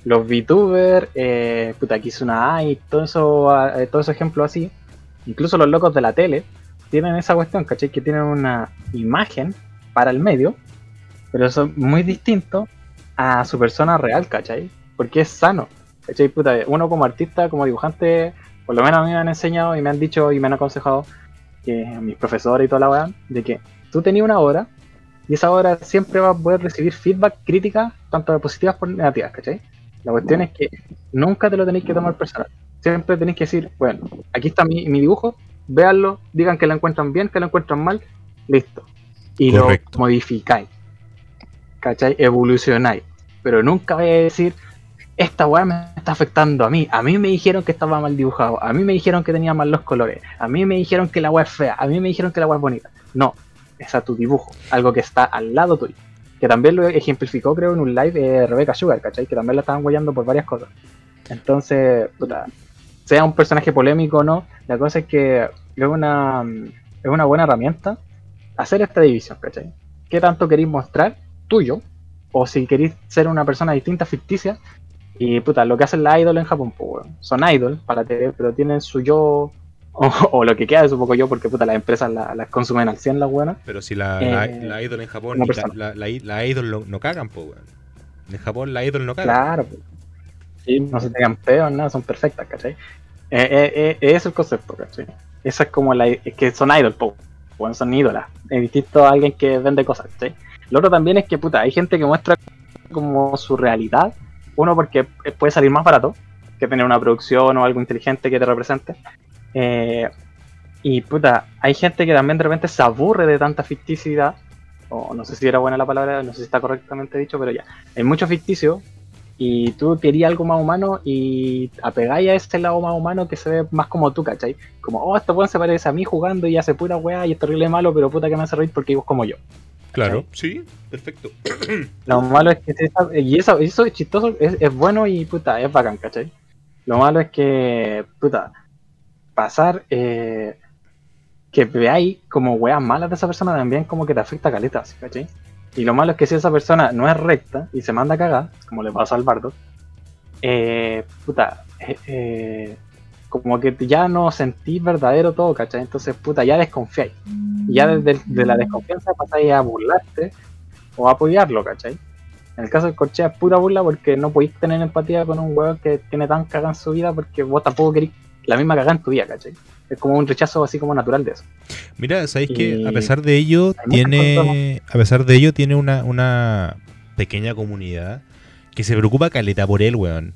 Los VTubers, eh, puta, Kizuna y todo eso, eh, todo esos ejemplos así, incluso los locos de la tele, tienen esa cuestión, ¿cachai? Que tienen una imagen para el medio, pero eso es muy distinto a su persona real, ¿cachai? Porque es sano, ¿cachai? Puta, uno como artista, como dibujante, por lo menos a mí me han enseñado y me han dicho y me han aconsejado, que mis profesores y toda la weá, de que tú tenías una obra y esa obra siempre va a poder recibir feedback, críticas, tanto de positivas como negativas, ¿cachai? La cuestión es que nunca te lo tenéis que tomar personal. Siempre tenéis que decir, bueno, aquí está mi, mi dibujo, véanlo, digan que lo encuentran bien, que lo encuentran mal, listo. Y Correcto. lo modificáis, ¿cachai? Evolucionáis. Pero nunca vais a decir, esta weá me está afectando a mí. A mí me dijeron que estaba mal dibujado. A mí me dijeron que tenía mal los colores. A mí me dijeron que la weá es fea. A mí me dijeron que la weá es bonita. No, es a tu dibujo. Algo que está al lado tuyo. Que también lo ejemplificó, creo, en un live de Rebecca Sugar, ¿cachai? Que también la estaban guayando por varias cosas. Entonces, puta, sea un personaje polémico o no, la cosa es que es una, es una buena herramienta hacer esta división, ¿cachai? ¿Qué tanto queréis mostrar tuyo? O si queréis ser una persona distinta, ficticia. Y puta, lo que hacen las idol en Japón, pues, weón. son idol para TV, pero tienen su yo. O, o lo que queda es un poco yo, porque puta, las empresas la- las consumen al 100 las buenas. Pero si la, la, Eh, la idol en Japón, la, la, idol no, no cagan, po, weón. En Japón la idol no cagan. Claro, pues. no se tengan peos, nada, son perfectas, ¿cachai? Eh, eh, eh, ese es el concepto, ¿cachai? Esa es como la. Es que son idol, po, weón, son ídolas. Es distinto a alguien que vende cosas, ¿cachai? Lo otro también es que, puta, hay gente que muestra como su realidad. Uno, porque puede salir más barato que tener una producción o algo inteligente que te represente. Eh, y, puta, hay gente que también de repente se aburre de tanta ficticidad. O no sé si era buena la palabra, no sé si está correctamente dicho, pero ya. Hay mucho ficticio y tú querías algo más humano y apegáis a ese lado más humano que se ve más como tú, ¿cachai? Como, oh, este weón se parece a mí jugando y hace pura weá y es terrible malo, pero puta que me hace reír porque es como yo. Claro, sí, perfecto. Lo malo es que esa- y eso, eso es chistoso, es, es bueno y puta, es bacán, ¿cachai? Lo malo es que, puta, pasar eh, que veáis como weas malas de esa persona también como que te afecta caleta, ¿sí? ¿cachai? Y lo malo es que si esa persona no es recta y se manda a cagar, como le pasó al bardo, eh, puta, eh, eh, como que ya no sentís verdadero todo, ¿cachai? Entonces, puta, ya desconfiáis. Y ya desde de la desconfianza pasáis a burlarte o a apoyarlo, ¿cachai? En el caso del Corchea es pura burla porque no podéis tener empatía con un weón que tiene tan cagada en su vida porque vos tampoco queréis la misma cagada en tu vida, ¿cachai? Es como un rechazo así como natural de eso. Mira, sabéis que a pesar de ello tiene a pesar de ello tiene una, una pequeña comunidad que se preocupa caleta por él, weón.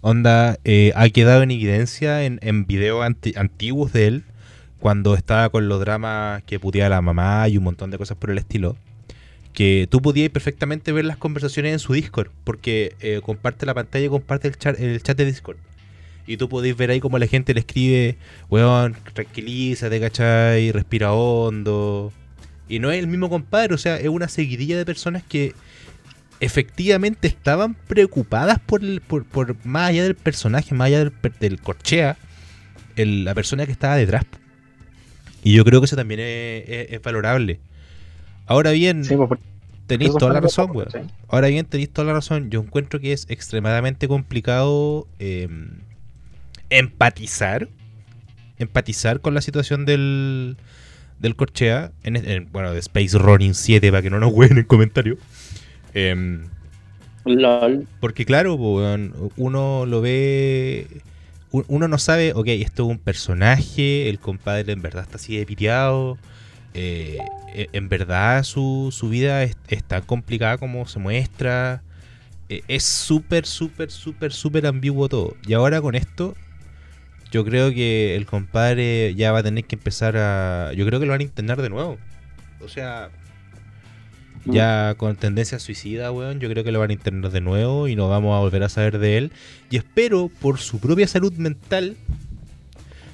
Onda, eh, ha quedado en evidencia en, en videos anti- antiguos de él, cuando estaba con los dramas que puteaba la mamá y un montón de cosas por el estilo, que tú podías perfectamente ver las conversaciones en su Discord, porque eh, comparte la pantalla y comparte el chat, el chat de Discord. Y tú podéis ver ahí como la gente le escribe, weón, tranquilízate, ¿cachai? Respira hondo. Y no es el mismo compadre, o sea, es una seguidilla de personas que efectivamente estaban preocupadas por, el, por, por más allá del personaje, más allá del, corchea, el- la persona que estaba detrás. Y yo creo que eso también es, es- es valorable. Ahora bien, Sí, pues, tenéis toda la razón, weón. Ahora bien, tenéis toda la razón. Yo encuentro que es extremadamente complicado eh, empatizar. Empatizar con la situación del, del Corchea. En, en- bueno, de Space Running 7, para que no nos hueen en comentarios. Em, LOL. porque claro, uno lo ve... Uno no sabe, ok, esto es un personaje, el compadre en verdad está así de piteado. eh, e- en verdad su, su vida es, es tan complicada como se muestra. eh, es súper, súper, súper, súper ambiguo todo. Y ahora con esto, yo creo que el compadre ya va a tener que empezar a... Yo creo que lo van a internar de nuevo. O sea, ya con tendencia suicida, weón, yo creo que lo van a internar de nuevo y no vamos a volver a saber de él. Y espero, por su propia salud mental,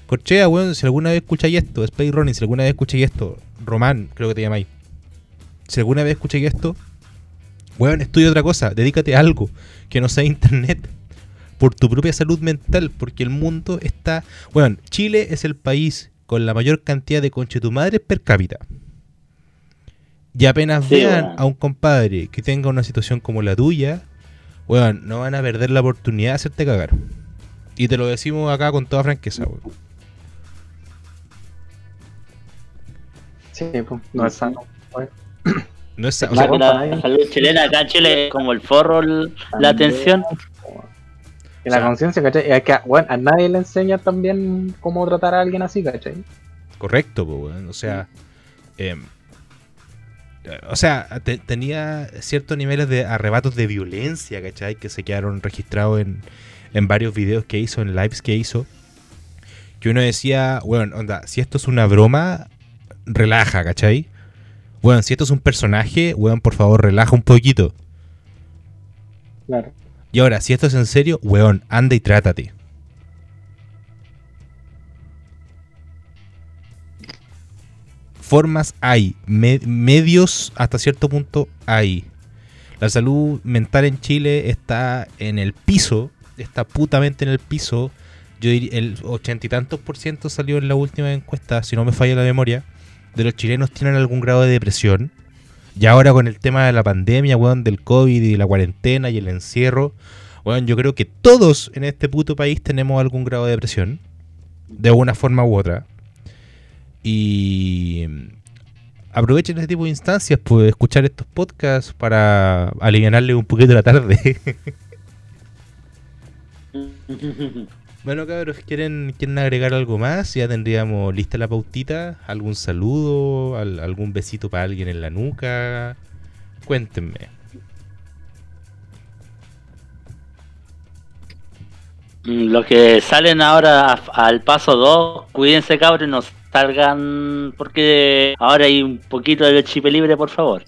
Corchea, weón, si alguna vez escucháis esto, Space Running, si alguna vez escucháis esto, Román, creo que te llamáis. Si alguna vez escucháis esto, weón, estudia otra cosa, dedícate a algo que no sea internet. Por tu propia salud mental, porque el mundo está. Weón, Chile es el país con la mayor cantidad de conchetumadres per cápita. Y apenas Sí, vean a un compadre que tenga una situación como la tuya, weón, no van a perder la oportunidad de hacerte cagar. Y te lo decimos acá con toda franqueza, weón. Sí, pues, no es sano. weón. No es, o La sea, que compa, la, nadie- salud chilena acá en Chile es como el forro, el- la atención. Y la O sea- conciencia, ¿cachai? Es que, bueno, a nadie le enseña también cómo tratar a alguien así, ¿cachai? correcto, weón. O sea, em, eh, o sea, te- tenía ciertos niveles de arrebatos de violencia, ¿cachai? Que se quedaron registrados en, en varios videos que hizo, en lives que hizo. Que uno decía, weón, onda, si esto es una broma, relaja, ¿cachai? Weón, si esto es un personaje, weón, por favor, relaja un poquito. Claro. Y ahora, si esto es en serio, weón, anda y trátate. Formas hay, me- medios hasta cierto punto hay. La salud mental en Chile está en el piso, está putamente en el piso. Yo diría, el ochenta y tantos por ciento salió en la última encuesta, si no me falla la memoria, de los chilenos tienen algún grado de depresión. Y ahora con el tema de la pandemia, weón, del COVID y la cuarentena y el encierro, weón, yo creo que todos en este puto país tenemos algún grado de depresión. De una forma u otra. Y mm, aprovechen este tipo de instancias, pues escuchar estos podcasts para aliviarle un poquito la tarde. bueno, cabros, ¿quieren, ¿quieren agregar algo más? Ya tendríamos lista la pautita. ¿Algún saludo? al- ¿Algún besito para alguien en la nuca? Cuéntenme. Mm, Los que salen ahora al paso 2, cuídense cabros, no salgan porque ahora hay un poquito de chip libre, por favor.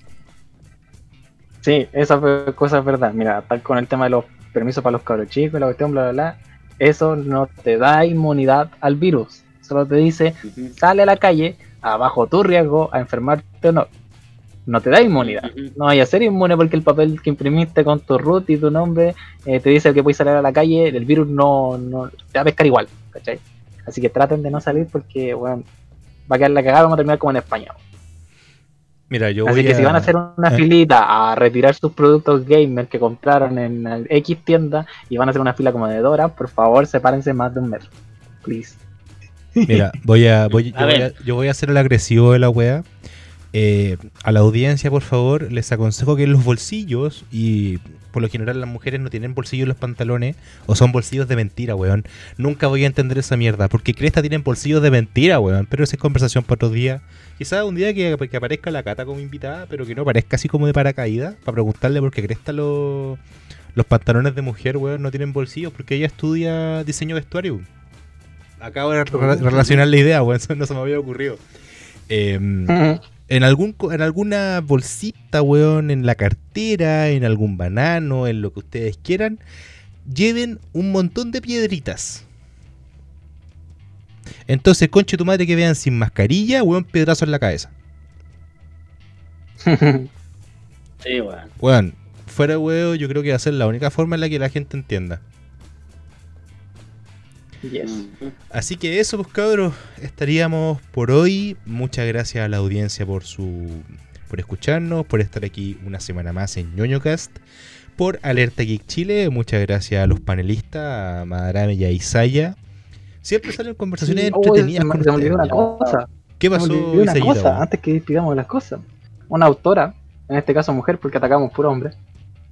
Sí, esa cosa es verdad. Mira, tal con el tema de los permisos para los cabros chicos la cuestión, bla, bla, bla. Eso no te da inmunidad al virus. Solo te dice, sale a la calle, abajo tu riesgo a enfermarte o no. No te da inmunidad. No vaya a ser inmune porque el papel que imprimiste con tu root y tu nombre eh, te dice que puedes salir a la calle, el virus no, no te va a pescar igual, ¿cachai? Así que traten de no salir porque, bueno, va a quedar la cagada, vamos a terminar como en España. Mira, yo Así voy que si van a hacer una filita a retirar sus productos gamer que compraron en X tienda y van a hacer una fila como de Dora, por favor sepárense más de un metro. Please. Mira, voy a, voy, A yo, voy a, yo voy a hacer el agresivo de la wea. Eh, a la audiencia, por favor, les aconsejo que en los bolsillos, y por lo general las mujeres no tienen bolsillos en los pantalones, o son bolsillos de mentira, weón. Nunca voy a entender esa mierda, porque Cresta tienen bolsillos de mentira, weón. Pero esa es conversación para otro día. Quizás un día que, que aparezca la cata como invitada, pero que no parezca así como de paracaídas, para preguntarle por qué Cresta los, los pantalones de mujer, weón, no tienen bolsillos, porque ella estudia diseño de vestuario. Acabo de re- relacionar la idea, weón, eso no se me había ocurrido. Em, en, algún, en alguna bolsita, weón, en la cartera, en algún banano, en lo que ustedes quieran, lleven un montón de piedritas. Entonces, conche tu madre que vean sin mascarilla, weón, piedrazo en la cabeza. Sí, weón. Weón, fuera weón, yo creo que va a ser la única forma en la que la gente entienda. Yes. Así que eso, pues cabros, estaríamos por hoy. Muchas gracias a la audiencia por su por escucharnos, por estar aquí una semana más en ñoñocast, por Alerta Geek Chile. Muchas gracias a los panelistas, a Madarame y a Isaya. Siempre salen conversaciones Sí, entretenidas me- con se me una cosa. ¿Qué me pasó, olvidó una Isayita, cosa, weón? antes que despidamos las cosas. Una autora, en este caso mujer, porque atacamos puro hombre.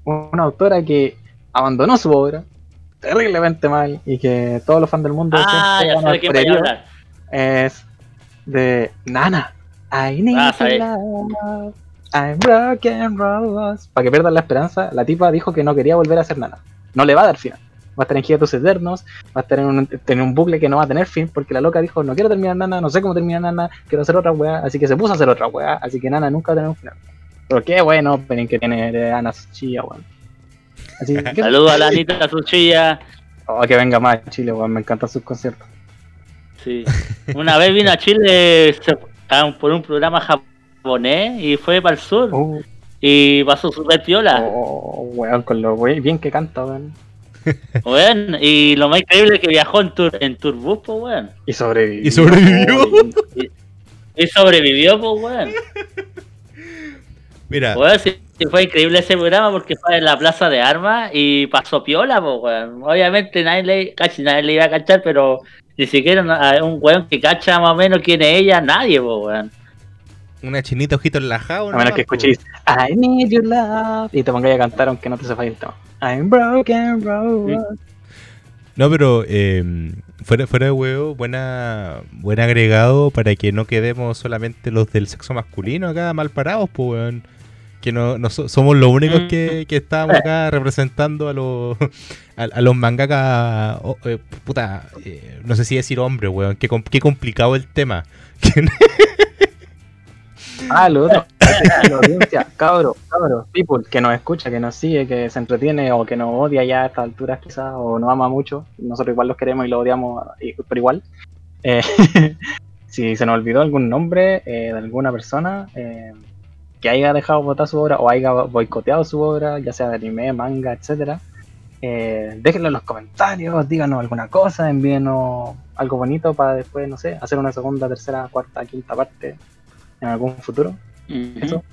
Una autora que abandonó su obra terriblemente mal y que todos los fans del mundo Ah, ya sé de es de Nana. I need Ah, love. I'm broken rose. Para que pierdan la esperanza, la tipa dijo que no quería volver a ser Nana. No le va a dar final. Va a estar en hiatus eternos, va a estar en un, en un bucle que no va a tener fin, porque la loca dijo, no quiero terminar Nana, no sé cómo terminar Nana, quiero hacer otra weá, así que se puso a hacer otra weá, así que Nana nunca va a tener un final. Pero qué bueno opening que tiene de Ana Chilla, weón. Así que, Saludos a la Anita Suchilla. oh, que venga más a Chile, weón, me encantan sus conciertos. Sí. Una vez vino a Chile por un programa japonés y fue para el sur. Oh, Y pasó súper piola. oh, weón, con lo we- bien que canta, weón. Weón, y lo más increíble es que viajó en, tur en Turbus, pues, weón. Y sobrevivió. ¿Y sobrevivió? Y, y sobrevivió, pues, weón. Mira, Weón, sí, sí fue increíble ese programa porque fue en la plaza de armas y pasó piola, pues, weón. Obviamente nadie le, casi nadie le iba a cachar, pero ni siquiera un weón que cacha más o menos quién es ella, nadie, pues, weón. una chinita ojito enlajado. A menos que escuchéis I need your love y te pongáis a cantar aunque no te sepáis el tema. I'm broken road. No, pero eh, fuera, fuera de huevo, buena, buen agregado para que no quedemos solamente los del sexo masculino acá mal parados, pues, weón. Que no, no so- somos los únicos Mm. que, que estábamos acá representando a los a, a los mangakas. oh, eh, puta, eh, no sé si decir hombre, weón. Qué, qué complicado el tema. Ah, lo otro. la audiencia, cabro, cabro, people, que nos escucha, que nos sigue, que se entretiene o que nos odia ya a estas alturas quizás o nos ama mucho. Nosotros igual los queremos y los odiamos, pero igual. Eh, si se nos olvidó algún nombre eh, de alguna persona eh, que haya dejado votar su obra o haya boicoteado su obra, ya sea de anime, manga, etcétera, eh, déjenlo en los comentarios, díganos alguna cosa, envíenos algo bonito para después, no sé, hacer una segunda, tercera, cuarta, quinta parte en algún futuro. Eso.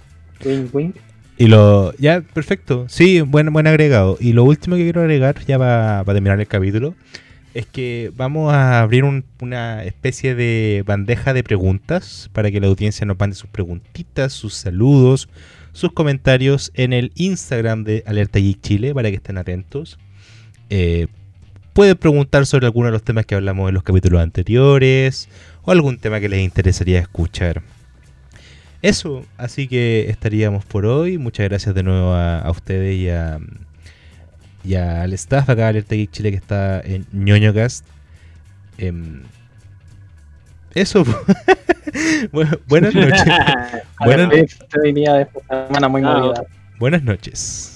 Wing, wing. Y lo. Ya, perfecto. Sí, buen, buen agregado. Y lo último que quiero agregar, ya para terminar el capítulo, es que vamos a abrir un- una especie de bandeja de preguntas para que la audiencia nos mande sus preguntitas, sus saludos, sus comentarios en el Instagram de Alerta Geek Chile para que estén atentos. Eh, pueden preguntar sobre alguno de los temas que hablamos en los capítulos anteriores o algún tema que les interesaría escuchar. Eso, así que estaríamos por hoy. Muchas gracias de nuevo a, a ustedes y, a, y al staff acá de Alerta Geek Chile que está en ñoñocast. Em, eso. Bueno, buenas noches. Buenas, movida. buenas noches.